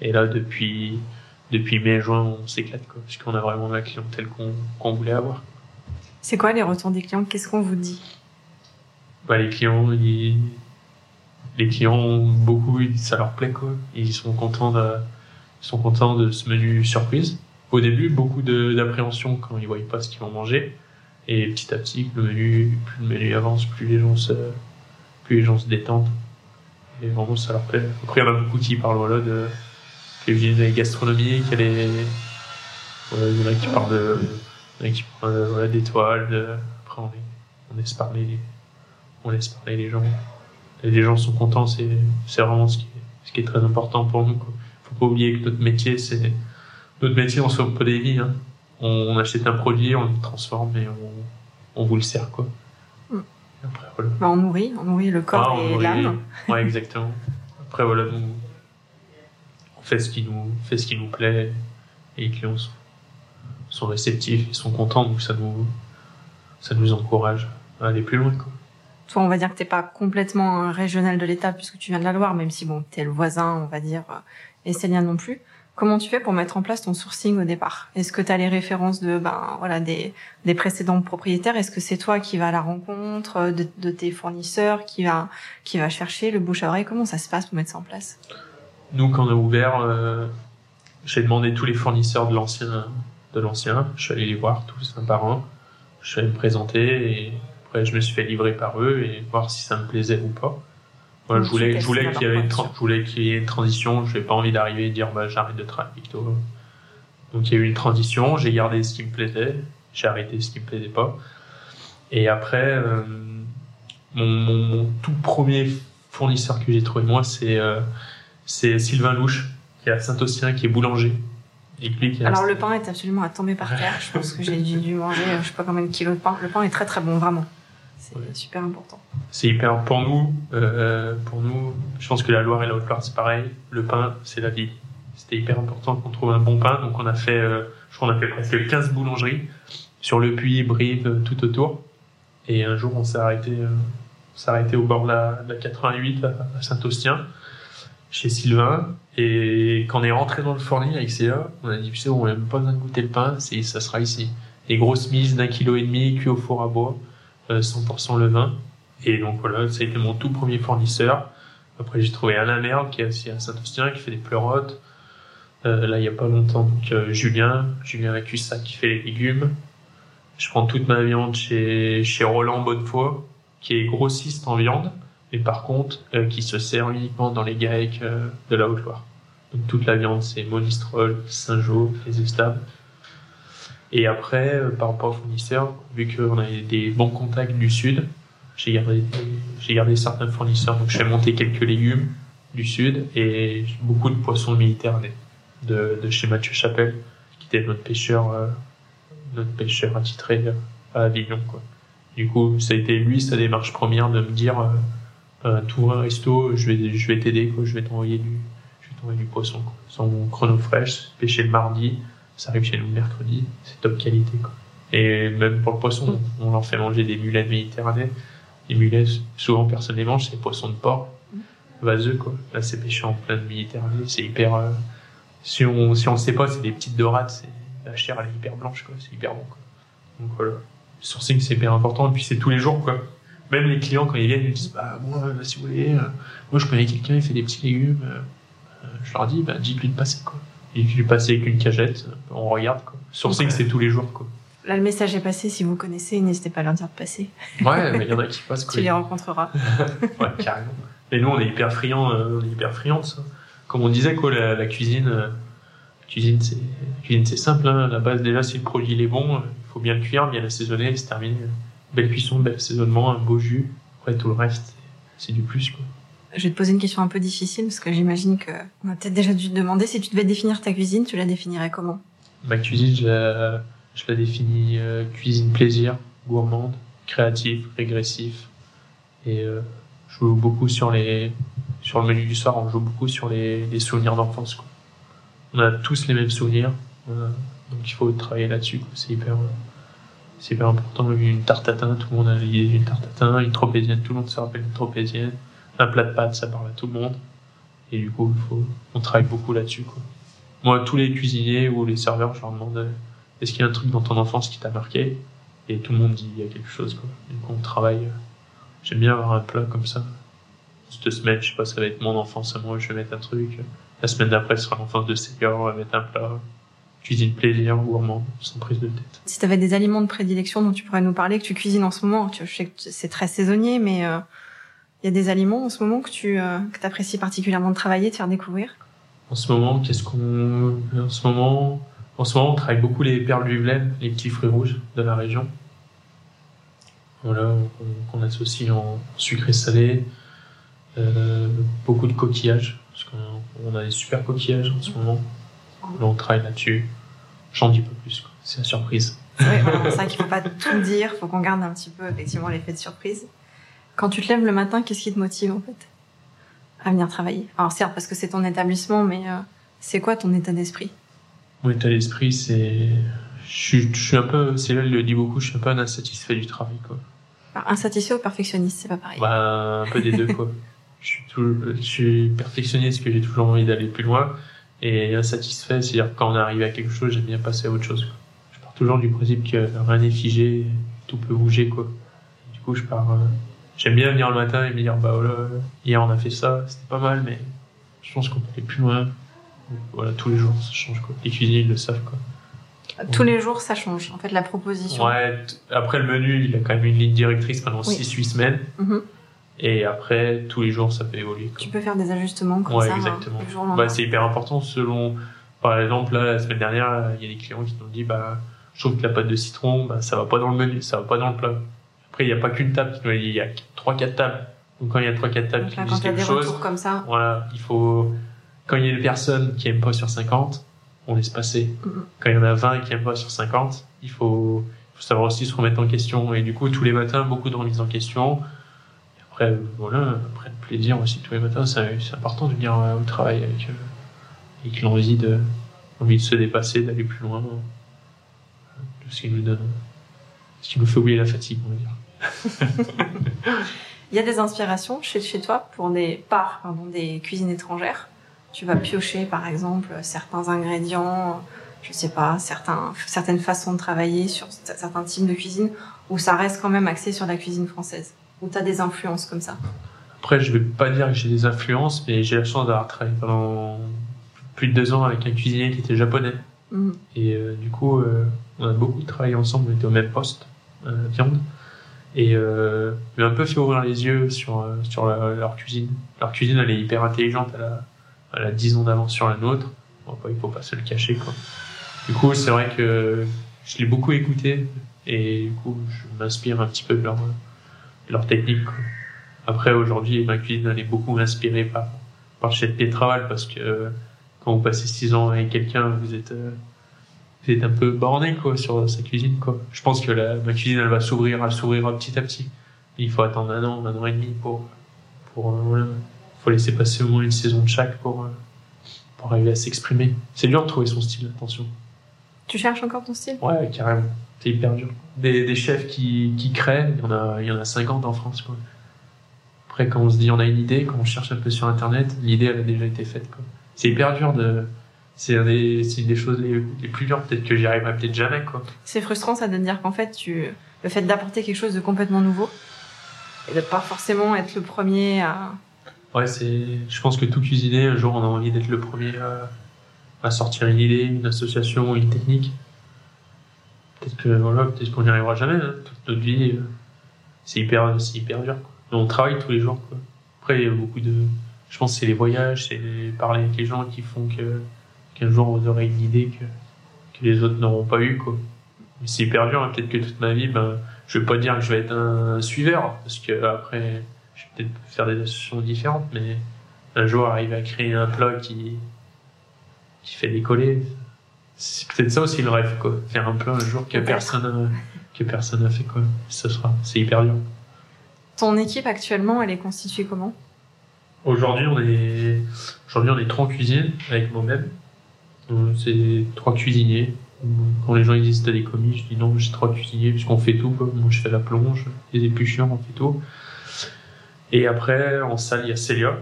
Et là depuis depuis mai juin on s'éclate quoi, parce qu'on a vraiment la clientèle qu'on qu'on voulait avoir. C'est quoi les retours des clients? Qu'est-ce qu'on vous dit? Bah, les clients, ils... les clients, beaucoup, ça leur plaît quoi. Ils sont contents de, ils sont contents de ce menu surprise. Au début, beaucoup de- d'appréhension quand ils voyaient pas ce qu'ils vont manger. Et petit à petit, le menu, plus le menu avance, plus les gens se, plus les gens se détendent. Et vraiment, ça leur plaît. Après, il y en a beaucoup qui parlent, voilà, de, qui de qui les, voilà, il y en a qui parlent de, il y en a qui parlent, euh, voilà, d'étoiles, de, après, on, les- on laisse parler, on laisse parler les gens. Et les gens sont contents, c'est, c'est vraiment ce qui, est, ce qui est très important pour nous, quoi. Faut pas oublier que notre métier, c'est, notre métier, on sauve pas des vies, hein. On, on achète un produit, on le transforme et on, on vous le sert, quoi. Mm. Après, voilà. Bah, On nourrit, on nourrit le corps Ah, et nourrit- l'âme. Ouais, exactement. Après, voilà, nous, fait ce qui nous fait ce qui nous plaît et les clients sont, sont réceptifs, ils sont contents, donc ça nous ça nous encourage à aller plus loin. Quoi. Toi, on va dire que t'es pas complètement régional de l'État puisque tu viens de la Loire, même si bon, t'es le voisin, on va dire, euh, et Céline non plus. Comment tu fais pour mettre en place ton sourcing au départ? Est-ce que tu as les références de ben voilà des, des précédents propriétaires? Est-ce que c'est toi qui vas à la rencontre euh, de, de, tes fournisseurs, qui va qui va chercher le bouche à oreille? Comment ça se passe pour mettre ça en place? Nous, quand on a ouvert, euh, j'ai demandé tous les fournisseurs de l'ancien de l'ancien. Je suis allé les voir tous un par un. Je suis allé me présenter et après je me suis fait livrer par eux et voir si ça me plaisait ou pas. Je voulais, je voulais qu'il y ait une, je voulais qu'il y ait une transition. Je n'ai pas envie d'arriver et dire, bah, j'arrête de travailler. Donc, il y a eu une transition. J'ai gardé ce qui me plaisait. J'ai arrêté ce qui me plaisait pas. Et après, euh, mon, mon, mon, tout premier fournisseur que j'ai trouvé, moi, c'est, euh, c'est Sylvain Louche, qui est à Saint-Ossien, qui est boulanger. Et lui, qui Alors, le pain est absolument à tomber par terre. je pense que j'ai dû manger, je sais pas combien de kilos de pain. Le pain est très, très bon, vraiment. C'est super important. C'est hyper pour nous. Euh, pour nous, je pense que la Loire et la Haute-Loire c'est pareil. Le pain, c'est la vie. C'était hyper important qu'on trouve un bon pain. Donc on a fait, euh, je crois, on a fait presque 15 boulangeries sur le puits, Brive, euh, tout autour. Et un jour, on s'est arrêté, euh, on s'est arrêté au bord de la, de la 88 à, Saint-Ostien, chez Sylvain. Et quand on est rentré dans le fournil avec CA, on a dit, tu sais, on n'a même pas besoin de goûter le pain, c'est, ça sera ici. Des grosses mises d'un kilo et demi, cuit au four à bois. 100% euh, le vin. Et donc voilà, ça a été mon tout premier fournisseur. Après, j'ai trouvé Alain Merle, qui est aussi à Saint-Austien, qui fait des pleurotes. Euh, là, il y a pas longtemps, donc, euh, Julien, Julien Récussac, qui fait les légumes. Je prends toute ma viande chez, chez Roland Bonnefoy, qui est grossiste en viande, mais par contre, euh, qui se sert uniquement dans les GAEC de la Haute-Loire. Donc toute la viande, c'est Monistrol, Saint-Jean, les Estables. Et après, euh, par rapport aux fournisseurs, vu qu'on avait des bons contacts du sud, j'ai gardé, gardé certains fournisseurs. Donc, je fais monter quelques légumes du sud et beaucoup de poissons de Méditerranée, de, de chez Mathieu Chapelle, qui était notre pêcheur, euh, notre pêcheur attitré à Avignon, quoi. Du coup, ça a été lui sa démarche première de me dire, euh, tout un resto, je vais, je vais t'aider. Je vais t'envoyer du, je vais t'envoyer du poisson, quoi. Sans chrono fraîche, pêcher le mardi, ça arrive chez nous le mercredi, c'est top qualité. Quoi. Et même pour le poisson, on leur fait manger des mulets de Méditerranée. Les mulets, souvent personne les mange, c'est des poissons de porc, vaseux quoi. Là c'est pêché en pleine Méditerranée, c'est hyper. Euh, si on si on sait pas, c'est des petites dorades, c'est la chair elle est hyper blanche quoi, c'est hyper bon quoi. Donc voilà, le sourcing c'est hyper important et puis c'est tous les jours quoi. Même les clients quand ils viennent ils disent bah moi si vous voulez, euh, moi je connais quelqu'un il fait des petits légumes, euh, je leur dis bah dites-lui de passer quoi. Et lui passé avec une cagette, on regarde quoi. Sourcing, c'est tous les jours quoi. Là, le message est passé. Si vous connaissez, n'hésitez pas à leur dire de passer. Ouais, mais il y en a qui passent. Quoi. (laughs) tu les rencontreras. (laughs) ouais, carrément. Et nous, on est hyper friands, euh, on est hyper friands de ça. Comme on disait, quoi, la, cuisine, euh, cuisine, c'est, cuisine, c'est simple. Hein. La base, déjà, si le produit il est bon, euh, il faut bien le cuire, bien l'assaisonner, c'est terminé. Belle cuisson, bel assaisonnement, un beau jus. Après, tout le reste, c'est du plus, quoi. Je vais te poser une question un peu difficile parce que j'imagine que on a peut-être déjà dû te demander si tu devais définir ta cuisine, tu la définirais comment? Ma cuisine, je la, je la définis euh, cuisine plaisir, gourmande, créative, régressif. Et euh, je joue beaucoup sur les sur le menu du soir, on joue beaucoup sur les, les souvenirs d'enfance. On a tous les mêmes souvenirs, euh, donc il faut travailler là-dessus. C'est hyper c'est hyper important. Une tarte tatin, tout le monde a l'idée d'une tarte tatin. Une tropézienne, tout le monde se rappelle d'une tropézienne un plat de pâtes, ça parle à tout le monde. Et du coup, faut, on travaille beaucoup là-dessus. Quoi. Moi, tous les cuisiniers ou les serveurs, je leur demande euh, est-ce qu'il y a un truc dans ton enfance qui t'a marqué? Et tout le monde dit il y a quelque chose. Quoi. Du coup, on travaille. Euh, j'aime bien avoir un plat comme ça. Cette semaine, je sais pas, ça va être mon enfance à moi, je vais mettre un truc. La semaine d'après, ce sera l'enfance de Seigneur, on va mettre un plat. Cuisine plaisir, gourmand, sans prise de tête. Si tu avais des aliments de prédilection dont tu pourrais nous parler, que tu cuisines en ce moment, je sais que c'est très saisonnier, mais euh, il y a des aliments en ce moment que tu euh, que apprécies particulièrement de travailler, de faire découvrir? En ce moment, qu'est-ce qu'on en ce moment en ce moment, on travaille beaucoup les perles du Velem, les petits fruits rouges de la région. Voilà, qu'on associe en sucré salé, euh, beaucoup de coquillages, parce qu'on a des super coquillages en ce moment. Là, on travaille là-dessus. J'en dis pas plus, c'est la surprise. Oui, c'est vrai qu'il faut pas tout dire, faut qu'on garde un petit peu effectivement l'effet de surprise. Quand tu te lèves le matin, qu'est-ce qui te motive en fait à venir travailler? Alors certes parce que c'est ton établissement, mais euh, C'est quoi ton état d'esprit? Mon état d'esprit, c'est. Je suis, je suis un peu. C'est là, il le dit beaucoup, je suis un peu un insatisfait du travail, quoi. Alors, Insatisfait ou perfectionniste, c'est pas pareil. Bah, un peu des deux, quoi. (laughs) Je suis, tout, je suis perfectionniste, que j'ai toujours envie d'aller plus loin. Et insatisfait, c'est-à-dire quand on arrive à quelque chose, j'aime bien passer à autre chose, quoi. Je pars toujours du principe que rien n'est figé, tout peut bouger, quoi. Du coup, je pars. euh, J'aime bien venir le matin et me dire, bah voilà, hier on a fait ça, c'était pas mal, mais je pense qu'on peut aller plus loin. Voilà, tous les jours, ça change, quoi. Les cuisiniers, ils le savent, quoi. Tous les jours, ça change. En fait, la proposition. Ouais, après le menu, il a quand même une ligne directrice pendant Oui. 6-8 semaines. Mhm. Et après, tous les jours, ça peut évoluer. quoi. Tu peux faire des ajustements comme Ouais, ça. hein, exactement. lendemain. Bah, c'est hyper important selon. Par exemple, là, la semaine dernière, il y a des clients qui nous ont dit bah, je trouve que la pâte de citron, bah, ça va pas dans le menu, ça va pas dans le plat. Après, il n'y a pas qu'une table qui nous a dit il y a 3-4 tables. Donc, quand il y a 3-4 tables Donc qui là, quand disent quelque des chose, retours comme ça, voilà, il faut. Quand il y a des personnes qui aiment pas sur 50, on laisse passer. Mhm. Quand il y en a 20 qui aiment pas sur 50, il faut, faut savoir aussi se remettre en question. Et du coup, tous les matins, beaucoup de remise en question. Après, voilà, après le plaisir aussi tous les matins, c'est important de venir euh, au travail avec, euh, avec l'envie de, envie de se dépasser, d'aller plus loin. euh, de ce qui nous donne, ce qui nous fait oublier la fatigue, on va dire. (laughs) il y a des inspirations chez, chez toi pour des par pardon, des cuisines étrangères? Tu vas piocher, par exemple, certains ingrédients, je sais pas, certains, certaines façons de travailler sur certains types de cuisine, où ça reste quand même axé sur la cuisine française? Où tu as des influences comme ça. Après, je vais pas dire que j'ai des influences, mais j'ai la chance d'avoir travaillé pendant plus de deux ans avec un cuisinier qui était japonais. Mhm. Et euh, du coup, euh, on a beaucoup travaillé ensemble, on était au même poste, euh, viande. Et euh, m'a un peu fait ouvrir les yeux sur, euh, sur la- leur cuisine. Leur cuisine, elle est hyper intelligente, elle a, elle a 10 ans d'avance sur la nôtre. Bon, il faut pas se le cacher, quoi. Du coup, c'est vrai que je l'ai beaucoup écouté, et du coup, je m'inspire un petit peu de leur, leur technique, quoi. Après, aujourd'hui, ma cuisine, elle est beaucoup inspirée par, par Chef Pétraval, parce que euh, quand vous passez 6 ans avec quelqu'un, vous êtes, euh, vous êtes un peu borné, quoi, sur sa cuisine, quoi. Je pense que la, ma cuisine, elle va s'ouvrir, elle s'ouvrira petit à petit. Il faut attendre un an, un an et demi pour, pour, euh. Faut laisser passer au moins une saison de chaque pour, euh, pour arriver à s'exprimer. C'est dur de trouver son style, attention. Tu cherches encore ton style? Ouais, carrément. C'est hyper dur. Des, des chefs qui, qui créent, il y en a, il y en a 50 en France, quoi. Après, quand on se dit on a une idée, quand on cherche un peu sur Internet, l'idée, elle a déjà été faite. C'est hyper dur de, c'est des, des choses les, les plus dures. Peut-être que j'y arriverai peut-être jamais. C'est frustrant, ça, de dire qu'en fait, tu, le fait d'apporter quelque chose de complètement nouveau, et de pas forcément être le premier à. Ouais, c'est, je pense que tout cuisinier, un jour, on a envie d'être le premier à, à sortir une idée, une association, une technique. Peut-être que, voilà, peut-être qu'on n'y arrivera jamais, hein. Notre vie, euh, c'est hyper, c'est hyper dur, quoi. Mais on travaille tous les jours, quoi. Après, il y a beaucoup de, je pense que c'est les voyages, c'est parler avec les gens qui font que, qu'un jour vous aurez une idée que, que les autres n'auront pas eu, quoi. Mais c'est hyper dur, hein. Peut-être que toute ma vie, ben, je vais pas dire que je vais être un suiveur, parce que après, je vais peut-être faire des associations différentes, mais un jour arriver à créer un plat qui, qui fait décoller, c'est peut-être ça aussi le rêve, quoi. Faire un plat un jour que Peut-être. personne a, que personne a fait, quoi. Ce sera, c'est hyper dur. Ton équipe actuellement, elle est constituée comment? Aujourd'hui, on est, aujourd'hui, on est trois cuisines avec moi-même. Euh, C'est trois cuisiniers. Quand les gens ils disent t'as des commis, je dis non, j'ai trois cuisiniers puisqu'on fait tout. Quoi. Moi, je fais la plonge, les épluchures, on fait tout. Et après, en salle, il y a Célia,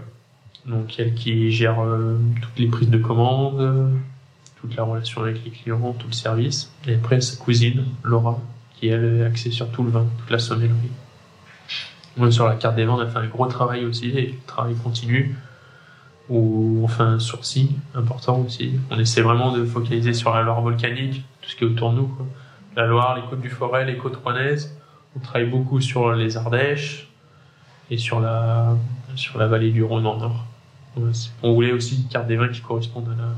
donc elle qui gère euh, toutes les prises de commandes, euh, toute la relation avec les clients, tout le service. Et après, sa cousine, Laura, qui elle est axée sur tout le vin, toute la sommellerie. Moi, sur la carte des vins, on a fait un gros travail aussi, et travail continue, où on fait un sourcil important aussi. On essaie vraiment de focaliser sur la Loire volcanique, tout ce qui est autour de nous. La Loire, les côtes du Forêt, les côtes rouennaises. On travaille beaucoup sur les Ardèches et sur la, sur la vallée du Rhône en nord. On voulait aussi une carte des vins qui correspondent à la,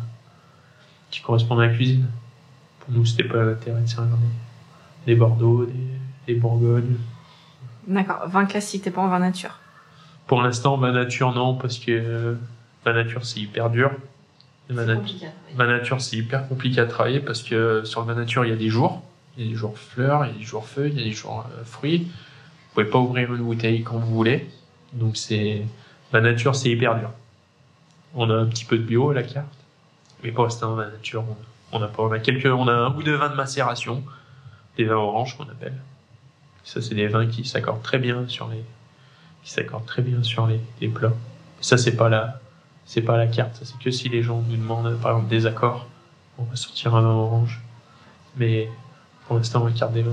qui correspondent à la cuisine. Pour nous, c'était pas l'intérêt de servir des, des Bordeaux, des, des Bourgognes. D'accord, vin classique, t'es pas en vin nature. Pour l'instant, ma nature, non, parce que euh, ma nature, c'est hyper dur. Ma, nat- ma nature, c'est hyper compliqué à travailler parce que sur ma nature, il y a des jours. Il y a des jours fleurs, il y a des jours feuilles, il y a des jours euh, fruits. Vous pouvez pas ouvrir une bouteille quand vous voulez. Donc c'est, ma nature, c'est hyper dur. On a un petit peu de bio à la carte. Mais pour l'instant, la nature, on, a pas, on a quelques, on a un ou deux vins de macération, des vins oranges qu'on appelle. Ça, c'est des vins qui s'accordent très bien sur les, qui s'accordent très bien sur les, plats. Ça, c'est pas la, c'est pas la carte. Ça, c'est que si les gens nous demandent, par exemple, des accords, on va sortir un vin orange. Mais pour l'instant, la carte des vins.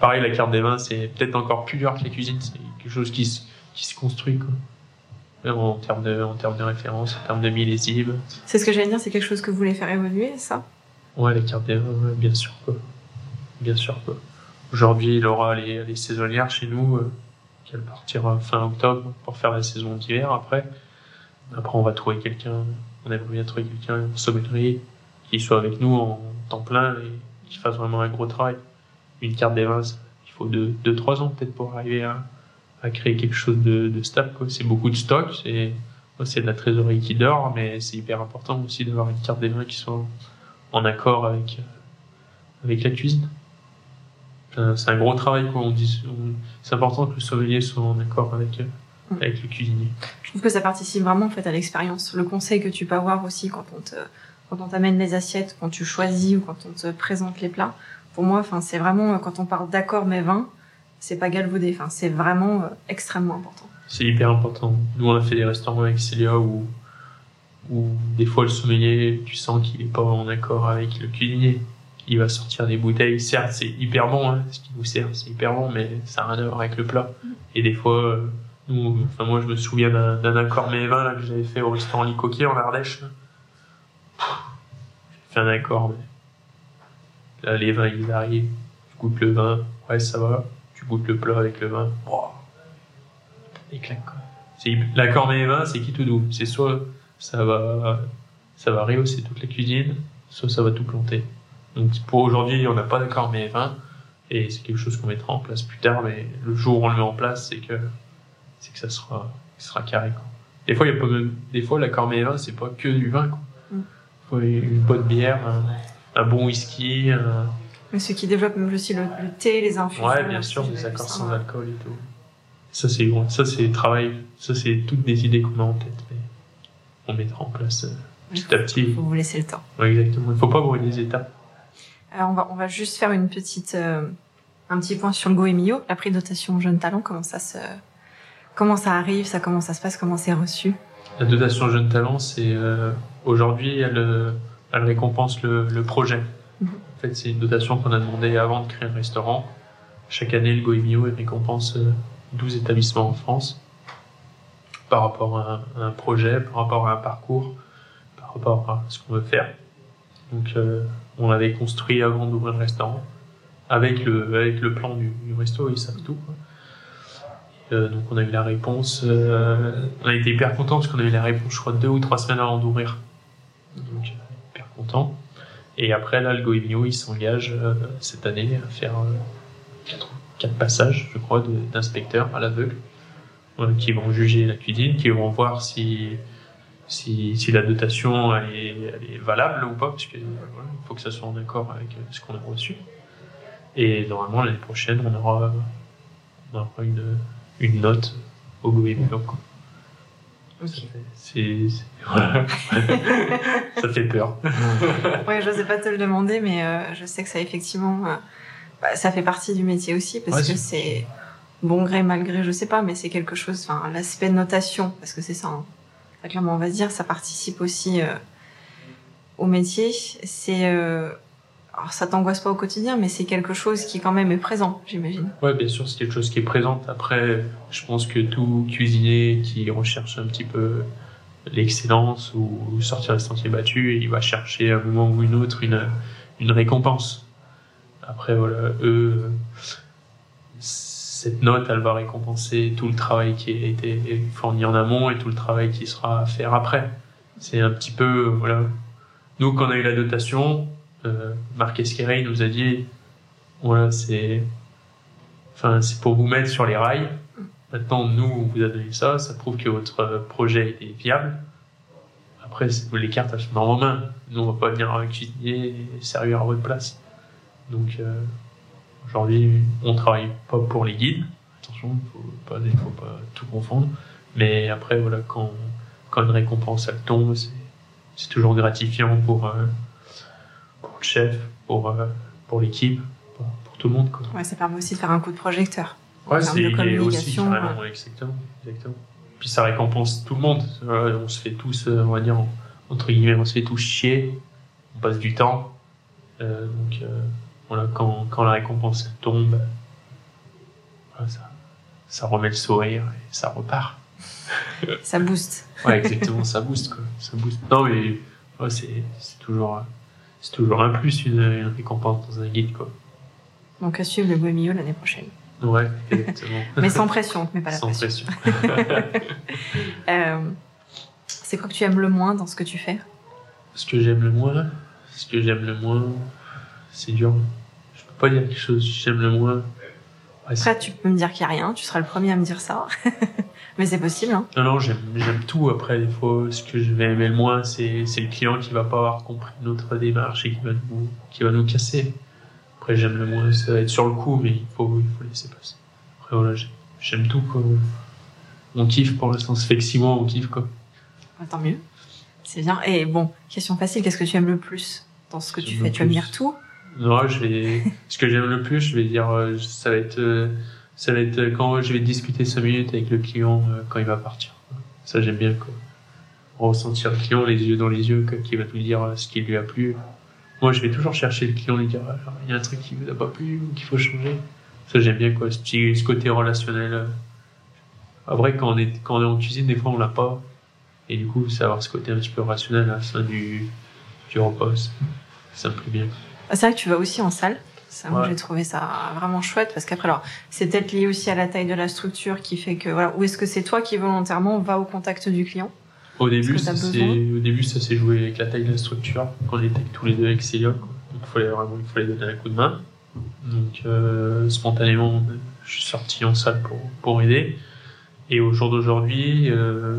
Pareil, la carte des vins, c'est peut-être encore plus dur que la cuisine. C'est quelque chose qui se, qui se construit. Même En termes de, en termes de référence, en termes de millésime. C'est ce que j'allais dire, c'est quelque chose que vous voulez faire évoluer, ça? Ouais, les cartes des vins, ouais, bien sûr, quoi. Bien sûr, quoi. Aujourd'hui, il aura les, les saisonnières chez nous, euh, qui vont partir euh, fin octobre pour faire la saison d'hiver après. Après, on va trouver quelqu'un, on aimerait bien trouver quelqu'un en sommellerie qui soit avec nous en temps plein et qui fasse vraiment un gros travail. Une carte des vins, ça- il faut deux, deux, trois ans peut-être pour arriver à, à créer quelque chose de, de stable, quoi. C'est beaucoup de stock, c'est, de la trésorerie qui dort, mais c'est hyper important aussi d'avoir une carte des vins qui soit en accord avec, euh, avec la cuisine. C'est un gros travail, quoi. On dit, on- c'est important que le sommelier soit en accord avec, euh, Mm. avec le cuisinier. Je trouve que ça participe vraiment en fait à l'expérience. Le conseil que tu peux avoir aussi quand on te, quand on t'amène les assiettes, quand tu choisis ou quand on te présente les plats. Pour moi, enfin, c'est vraiment euh, quand on parle d'accord mais vin, c'est pas galvaudé. Enfin, c'est vraiment euh, extrêmement important. C'est hyper important. Nous, on a fait des restaurants avec Célia où, où des fois le sommelier, tu sens qu'il est pas en accord avec le cuisinier. Il va sortir des bouteilles. Certes, c'est hyper bon, hein, ce qu'il vous sert, c'est hyper bon, mais ça n'a rien à voir avec le plat. Et des fois, euh, nous, enfin, moi, je me souviens d'un accord mais vin, là, que j'avais fait au restaurant Licoquier en Ardèche. J'ai fait un accord, mais là, les vins, ils arrivent. Tu goûtes le vin, ouais, ça va. Tu goûtes le plat avec le vin. Wow. Et claque, quoi. C'est l'accord mais vin, c'est qui tout doux. C'est soit ça va, ça va rehausser toute la cuisine, soit ça va tout planter. Donc pour aujourd'hui, on n'a pas d'accord mais vin, et c'est quelque chose qu'on mettra en place plus tard. Mais le jour où on le met en place, c'est que c'est que ça sera, ça sera carré. Quoi. Des fois, il y a pas même, des fois l'accord mais vin, c'est pas que du vin. Quoi. Mm. Faut une bonne bière, un, un bon whisky, un, Mais ceux qui développent même aussi le, le thé, les infusions. Ouais, bien sûr, des accords sans alcool et tout. Ça, c'est bon. Ça, c'est travail. Ça, c'est toutes des idées qu'on a en tête. Mais on mettra en place euh, petit à petit. Faut vous laisser le temps. Ouais, exactement. Il faut pas brûler les étapes. Alors on va, on va juste faire une petite, euh, un petit point sur le Goemio, la prix de dotation jeune talent, comment ça se, comment ça arrive, ça comment ça se passe, comment c'est reçu. La dotation jeune talent, c'est euh, aujourd'hui, elle, euh, elle récompense le, le projet. Fait, c'est une dotation qu'on a demandé avant de créer un restaurant. Chaque année, le Goemio récompense euh, 12 établissements en France par rapport à un, projet, par rapport à un parcours, par rapport à ce qu'on veut faire. Donc, euh, on avait construit avant d'ouvrir le restaurant avec le, avec le plan du, resto, ils savent tout. Euh, donc on a eu la réponse. euh, on a été hyper contents parce qu'on a eu la réponse, je crois, deux ou trois semaines avant d'ouvrir. Donc euh, hyper content. Et après là, le Goemio, s'engage euh, cette année à faire euh, quatre, passages, je crois, d'inspecteurs à l'aveugle, euh, qui vont juger la cuisine, qui vont voir si si, la dotation est, valable ou pas, parce que voilà, il faut que ça soit en accord avec euh, ce qu'on a reçu. Et normalement l'année prochaine, on aura, une, une note au Goemio. Ça fait- C'est, c'est- (laughs) voilà. ça fait peur. (laughs) Ouais, je sais pas te le demander, mais euh, je sais que ça effectivement, euh, bah, ça fait partie du métier aussi parce Ouais, que c'est- bon gré mal gré, je sais pas, mais c'est quelque chose. Enfin, l'aspect notation, parce que c'est ça. Hein. Clairement, on va se dire, ça participe aussi euh, au métier. C'est, euh, alors ça t'angoisse pas au quotidien, mais c'est quelque chose qui quand même est présent, j'imagine. Ouais, bien sûr, c'est quelque chose qui est présent. Après, je pense que tout cuisinier qui recherche un petit peu l'excellence ou sortir des sentiers battus, il va chercher à un moment ou une autre une, une récompense. Après, voilà, eux, cette note, elle va récompenser tout le travail qui a été fourni en amont et tout le travail qui sera à faire après. C'est un petit peu, voilà. Nous, quand on a eu la dotation, euh, Marc nous a dit, voilà, c'est, enfin, pour vous mettre sur les rails. Maintenant, nous, on vous a donné ça, ça prouve que votre euh, projet est viable. Après, les cartes, elles sont dans vos mains. Nous, on va pas venir cuisiner et servir à votre place. Donc, euh, aujourd'hui, on travaille pas pour les guides. Attention, il il faut pas tout confondre. Mais après, voilà, quand, une récompense, elle tombe, c'est, c'est toujours gratifiant pour, euh, pour le chef, pour, euh, pour l'équipe, pour, pour tout le monde. Quoi. Ouais, ça permet aussi de faire un coup de projecteur. Ouais, c'est aussi carrément, ouais, exactement, exactement. Puis ça récompense tout le monde. Euh, on se fait tous, euh, on va dire, entre guillemets, on se fait tous chier. On passe du temps. Euh, donc voilà, quand, quand la récompense tombe, voilà, ça, ça remet le sourire et ça repart. Ça booste. Ouais, exactement, ça booste quoi. Ça booste. Non mais ouais, c'est c'est toujours, c'est toujours un plus une, une récompense dans un guide quoi. Donc à suivre le milieu l'année prochaine. Ouais, exactement. (laughs) Mais sans pression, mais pas la Sans pression. pression. (laughs) Euh, c'est quoi que tu aimes le moins dans ce que tu fais? Ce que j'aime le moins, ce que j'aime le moins, c'est dur. Je peux pas dire quelque chose que j'aime le moins. Ouais, Après, tu peux me dire qu'il n'y a rien, tu seras le premier à me dire ça. (laughs) mais c'est possible, hein. non, non, j'aime, tout. Après, des fois, ce que je vais aimer le moins, c'est, le client qui va pas avoir compris notre démarche et qui va nous, qui va nous casser. Après, j'aime le moins, ça va être sur le coup, mais il faut, il faut laisser passer. Après, voilà, j'aime, tout, quoi. On kiffe pour l'instant, ça fait que six mois, on kiffe, quoi. Bah, tant mieux. C'est bien. Et bon, question facile, qu'est-ce que tu aimes le plus dans ce que tu fais? Tu vas me plus? dire tout? Non, je vais. Ce que j'aime le plus, je vais dire, euh, ça va être, euh, ça va être euh, quand je vais discuter cinq minutes avec le client euh, quand il va partir. Ça, j'aime bien quoi. Ressentir le client les yeux dans les yeux, qui va nous dire euh, ce qui lui a plu. Moi, je vais toujours chercher le client, lui dire, il y a un truc qui vous a pas plu ou qu'il faut changer. Ça, j'aime bien quoi, ce côté relationnel. Après, quand on est, quand on est en cuisine, des fois, on l'a pas. Et du coup, c'est avoir ce côté un petit peu rationnel à la fin du, du repas. ça- Ça me plaît bien. Ah, C'est vrai que tu vas aussi en salle? Ça, moi, Ouais. j'ai trouvé ça vraiment chouette parce qu'après, alors, c'est peut-être lié aussi à la taille de la structure qui fait que, voilà, ou est-ce que c'est toi qui volontairement va au contact du client? Au début, ça au début, ça s'est joué avec la taille de la structure, quand on était tous les deux avec Célia. il fallait vraiment, il fallait donner un coup de main. Donc, euh, spontanément, je suis sorti en salle pour, pour aider. Et au jour d'aujourd'hui, euh,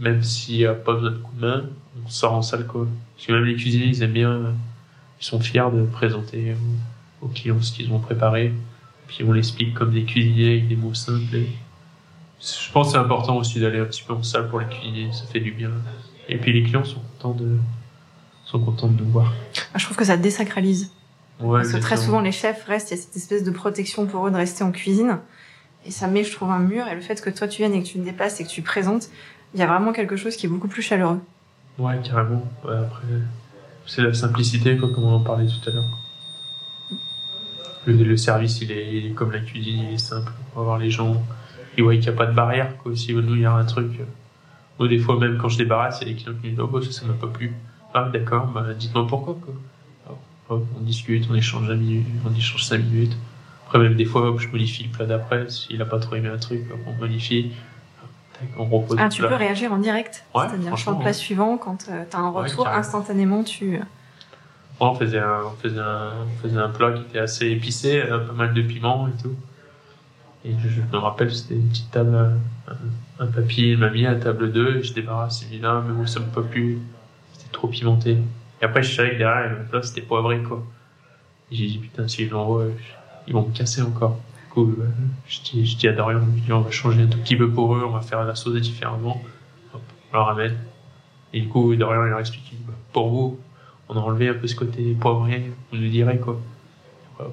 même s'il n'y a pas besoin de coup de main, on sort en salle, quoi. Parce que même les cuisiniers, ils aiment bien, euh, ils sont fiers de présenter aux clients ce qu'ils ont préparé. Puis on l'explique comme des cuisiniers avec des mots simples. Et je pense que c'est important aussi d'aller un petit peu en salle pour les cuisiniers, ça fait du bien. Et puis les clients sont contents de, sont contents de nous voir. Ah, Je trouve que ça désacralise. Ouais, Parce que très souvent, les chefs restent, il y a cette espèce de protection pour eux de rester en cuisine. Et ça met, je trouve, un mur. Et le fait que toi, tu viennes et que tu te déplaces et que tu présentes, il y a vraiment quelque chose qui est beaucoup plus chaleureux. Ouais, carrément. Ouais, après, c'est la simplicité, quoi, comme on en parlait tout à l'heure. Le, le service, il est, il est comme la cuisine, il est simple. On va voir les gens, ils voient qu'il n'y a pas de barrière, quoi. Si nous, il y a un truc. euh, Moi, des fois, même quand je débarrasse, il y a des clients qui me disent, oh, bah, ça, ça m'a pas plu. Ah, d'accord, bah, dites-moi pourquoi, quoi. Alors, hop, on discute, on échange 5 minutes, on échange 5 minutes. Après, même des fois, hop, je modifie le plat d'après. S'il a pas trop aimé un truc, hop, on modifie. On repose Ah, tu peux réagir en direct. Ouais, C'est-à-dire sur le plat ouais. suivant, quand tu as un retour, instantanément, tu... On faisait un, on faisait un, on faisait un plat qui était assez épicé, euh, pas mal de piment et tout. Et je, me rappelle, c'était une petite table, un, un papy, il m'a mis à table 2, et je débarrasse, il me dit là, mais moi ça me peut plus, c'était trop pimenté. Et après, je savais que derrière, le plat c'était poivré, quoi. Et j'ai dit, putain, si je l'envoie, ils vont me casser encore. Du coup, euh, je dis, je dis à Dorian, on va changer un tout petit peu pour eux, on va faire la sauce différemment. Hop, on la ramène. Et du coup, Dorian, il leur explique, bah, pour vous, on a enlevé un peu ce côté poivré, vous nous direz quoi.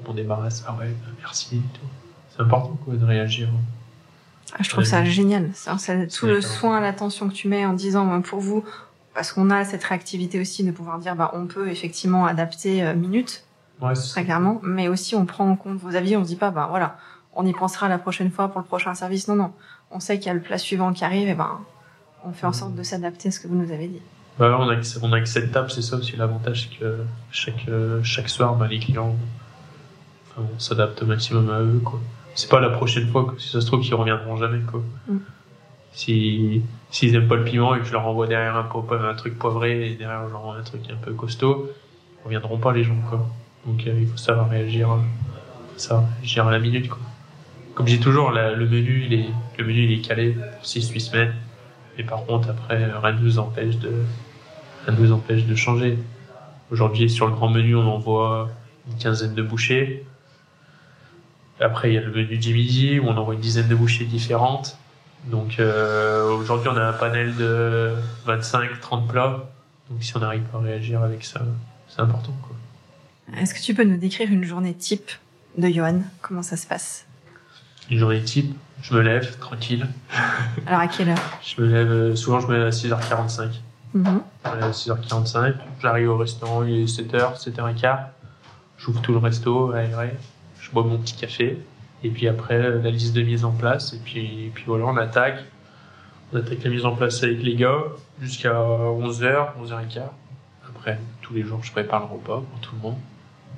On débarrasse, ah ouais, bah, merci et tout. C'est important quoi de réagir. Ah, je trouve ça génial. Ça, ça- tout le soin, l'attention que tu mets en disant bah, pour vous, parce qu'on a cette réactivité aussi de pouvoir dire bah on peut effectivement adapter euh, Ouais, c'est très clairement, mais aussi on prend en compte vos avis. On se dit pas bah voilà, on y pensera la prochaine fois pour le prochain service. Non non, on sait qu'il y a le plat suivant qui arrive et ben on fait en sorte de s'adapter à ce que vous nous avez dit. Bah on a, que- on a que c'est ça aussi l'avantage, c'est que chaque, euh, chaque soir, bah, les clients, enfin, on s'adapte au maximum à eux, quoi. C'est pas la prochaine fois, que si ça se trouve, qu'ils reviendront jamais, quoi. Mm. Si, s'ils aiment pas le piment et que je leur envoie derrière un, un truc poivré et derrière, je leur envoie un truc un peu costaud, ils reviendront pas, les gens, quoi. Donc, euh, il faut savoir réagir, euh, ça, réagir à la minute, quoi. Comme je dis toujours, la- le menu, il est, le menu, il est calé pour 6-8 semaines. Mais par contre, après, euh, rien ne nous empêche de, rien nous empêche de changer. Aujourd'hui, sur le grand menu, on envoie une quinzaine de bouchées. Après, il y a le menu du midi où on envoie une dizaine de bouchées différentes. Donc, euh, aujourd'hui, on a un panel de 25-30 plats. Donc si on arrive à réagir avec ça, c'est important. Est-ce que tu peux nous décrire une journée type de Johan? Comment ça se passe? Une journée type, je me lève tranquille. Alors à quelle heure Je me lève, euh, souvent je me lève à 6h45. Mhm. Je me lève à 6h45, j'arrive au restaurant, il est 7h, 7h15. J'ouvre tout le resto, aéré, je bois mon petit café. Et puis après, euh, la liste de mise en place. Et puis, et puis voilà, on attaque. On attaque la mise en place avec les gars jusqu'à 11h, 11h15. Après, tous les jours, je prépare le repas pour tout le monde.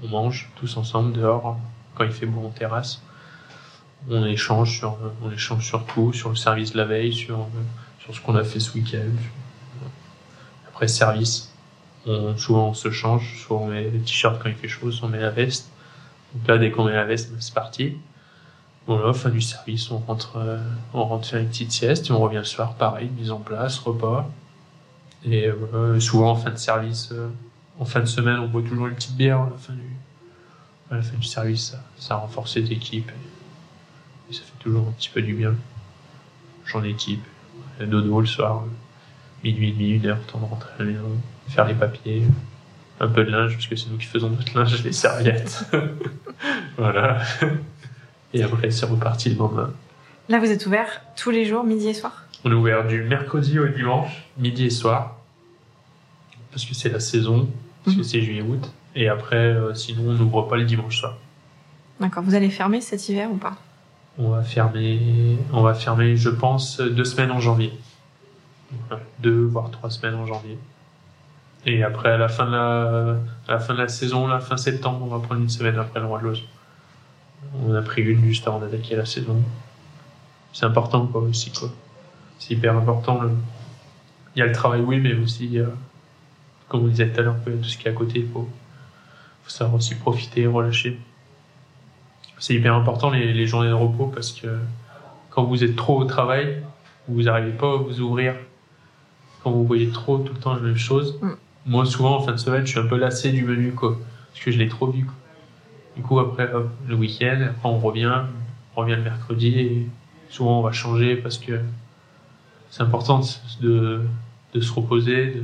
On mange tous ensemble dehors quand il fait beau en terrasse. On échange sur, on échange sur tout, sur le service de la veille, sur, sur ce qu'on a fait ce week-end. Après, service. On, souvent, on se change. Soit on met le t-shirt quand il fait chaud, on met la veste. Donc là, dès qu'on met la veste, c'est parti. Voilà, fin du service, on rentre, euh, on rentre faire une petite sieste et on revient le soir, pareil, mise en place, repas. Et euh, souvent en fin de service, euh, en fin de semaine, on boit toujours une petite bière à la fin du, à la fin du service. Ça, ça renforce l'équipe et, et ça fait toujours un petit peu du bien. J'en équipe, le dodo le soir, minuit, demi, une heure, temps de rentrer à la maison, faire les papiers, un peu de linge, parce que c'est nous qui faisons notre linge, les serviettes. (laughs) voilà. Et après, c'est reparti le lendemain. Là, vous êtes ouvert tous les jours, midi et soir? On est ouvert du mercredi au dimanche, midi et soir. Parce que c'est la saison, parce que Mhm. c'est juillet-août. Et après, euh, sinon, on n'ouvre pas le dimanche soir. D'accord. Vous allez fermer cet hiver ou pas? On va fermer, on va fermer, je pense, deux semaines en janvier. Deux, voire trois semaines en janvier. Et après, à la fin de la, à la fin de la saison, la fin septembre, on va prendre une semaine après le Roi de l'Ose. On a pris une juste avant d'attaquer la saison. C'est important, quoi, aussi, quoi. C'est hyper important. le- Il y a le travail, oui, mais aussi, euh, comme on disait tout à l'heure, tout ce qui est à côté, il faut, faut savoir aussi profiter, relâcher. C'est hyper important les, les journées de repos parce que quand vous êtes trop au travail, vous n'arrivez pas à vous ouvrir. Quand vous voyez trop tout le temps la même chose, Mm. moi souvent en fin de semaine, je suis un peu lassé du menu quoi, parce que je l'ai trop vu. Quoi. Du coup après hop, le week-end, après on revient, on revient le mercredi et souvent on va changer parce que c'est important de, de se reposer, de,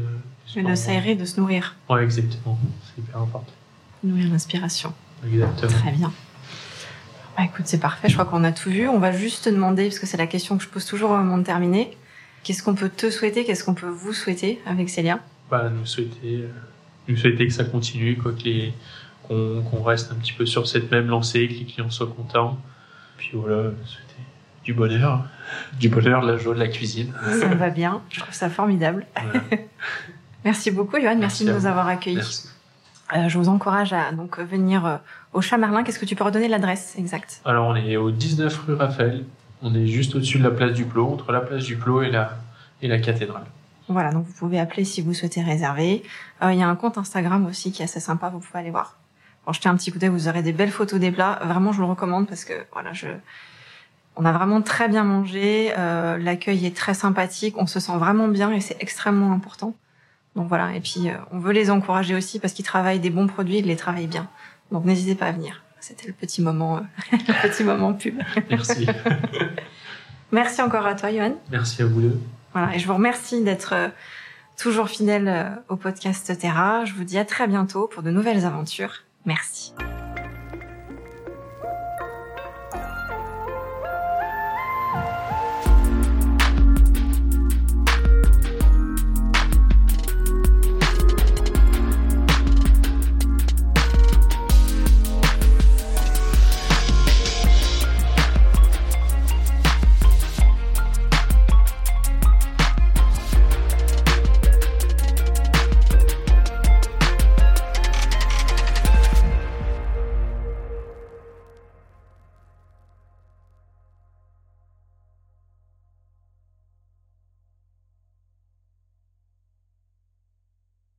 Mais de s'aérer, de se nourrir. Ouais exactement, c'est hyper important. Nourrir l'inspiration. Exactement. Très bien. Bah, écoute, c'est parfait. Je crois qu'on a tout vu. On va juste te demander, parce que c'est la question que je pose toujours au moment de terminer. Qu'est-ce qu'on peut te souhaiter Qu'est-ce qu'on peut vous souhaiter avec Célia? Bah, nous souhaiter, euh, nous souhaiter que ça continue, quoi, que les, qu'on, qu'on reste un petit peu sur cette même lancée, que les clients soient contents. Puis voilà, souhaiter du bonheur, du bonheur, de la joie de la cuisine. Ça me va bien. Je trouve ça formidable. Voilà. (laughs) Merci beaucoup, Johan. Merci, Merci de nous avoir accueillis. Merci. Euh, je vous encourage à donc venir euh, au Chat Merlin. Qu'est-ce que tu peux redonner l'adresse exacte? Alors, on est au 19 rue Raphaël. On est juste au-dessus de la place du Plot, entre la place du Plot et la, et la cathédrale. Voilà, donc vous pouvez appeler si vous souhaitez réserver. Euh, Il y a un compte Instagram aussi qui est assez sympa, vous pouvez aller voir. Pour jeter un petit coup d'œil, vous aurez des belles photos des plats. Vraiment, je vous le recommande parce que voilà, je, on a vraiment très bien mangé. euh, L'accueil est très sympathique, on se sent vraiment bien et c'est extrêmement important. Donc voilà, et puis euh, on veut les encourager aussi parce qu'ils travaillent des bons produits, ils les travaillent bien. Donc n'hésitez pas à venir. C'était le petit moment, euh, (laughs) le petit moment pub. Merci. (laughs) Merci encore à toi, Johan. Merci à vous deux. Voilà, et je vous remercie d'être euh, toujours fidèle au podcast Terra. Je vous dis à très bientôt pour de nouvelles aventures. Merci.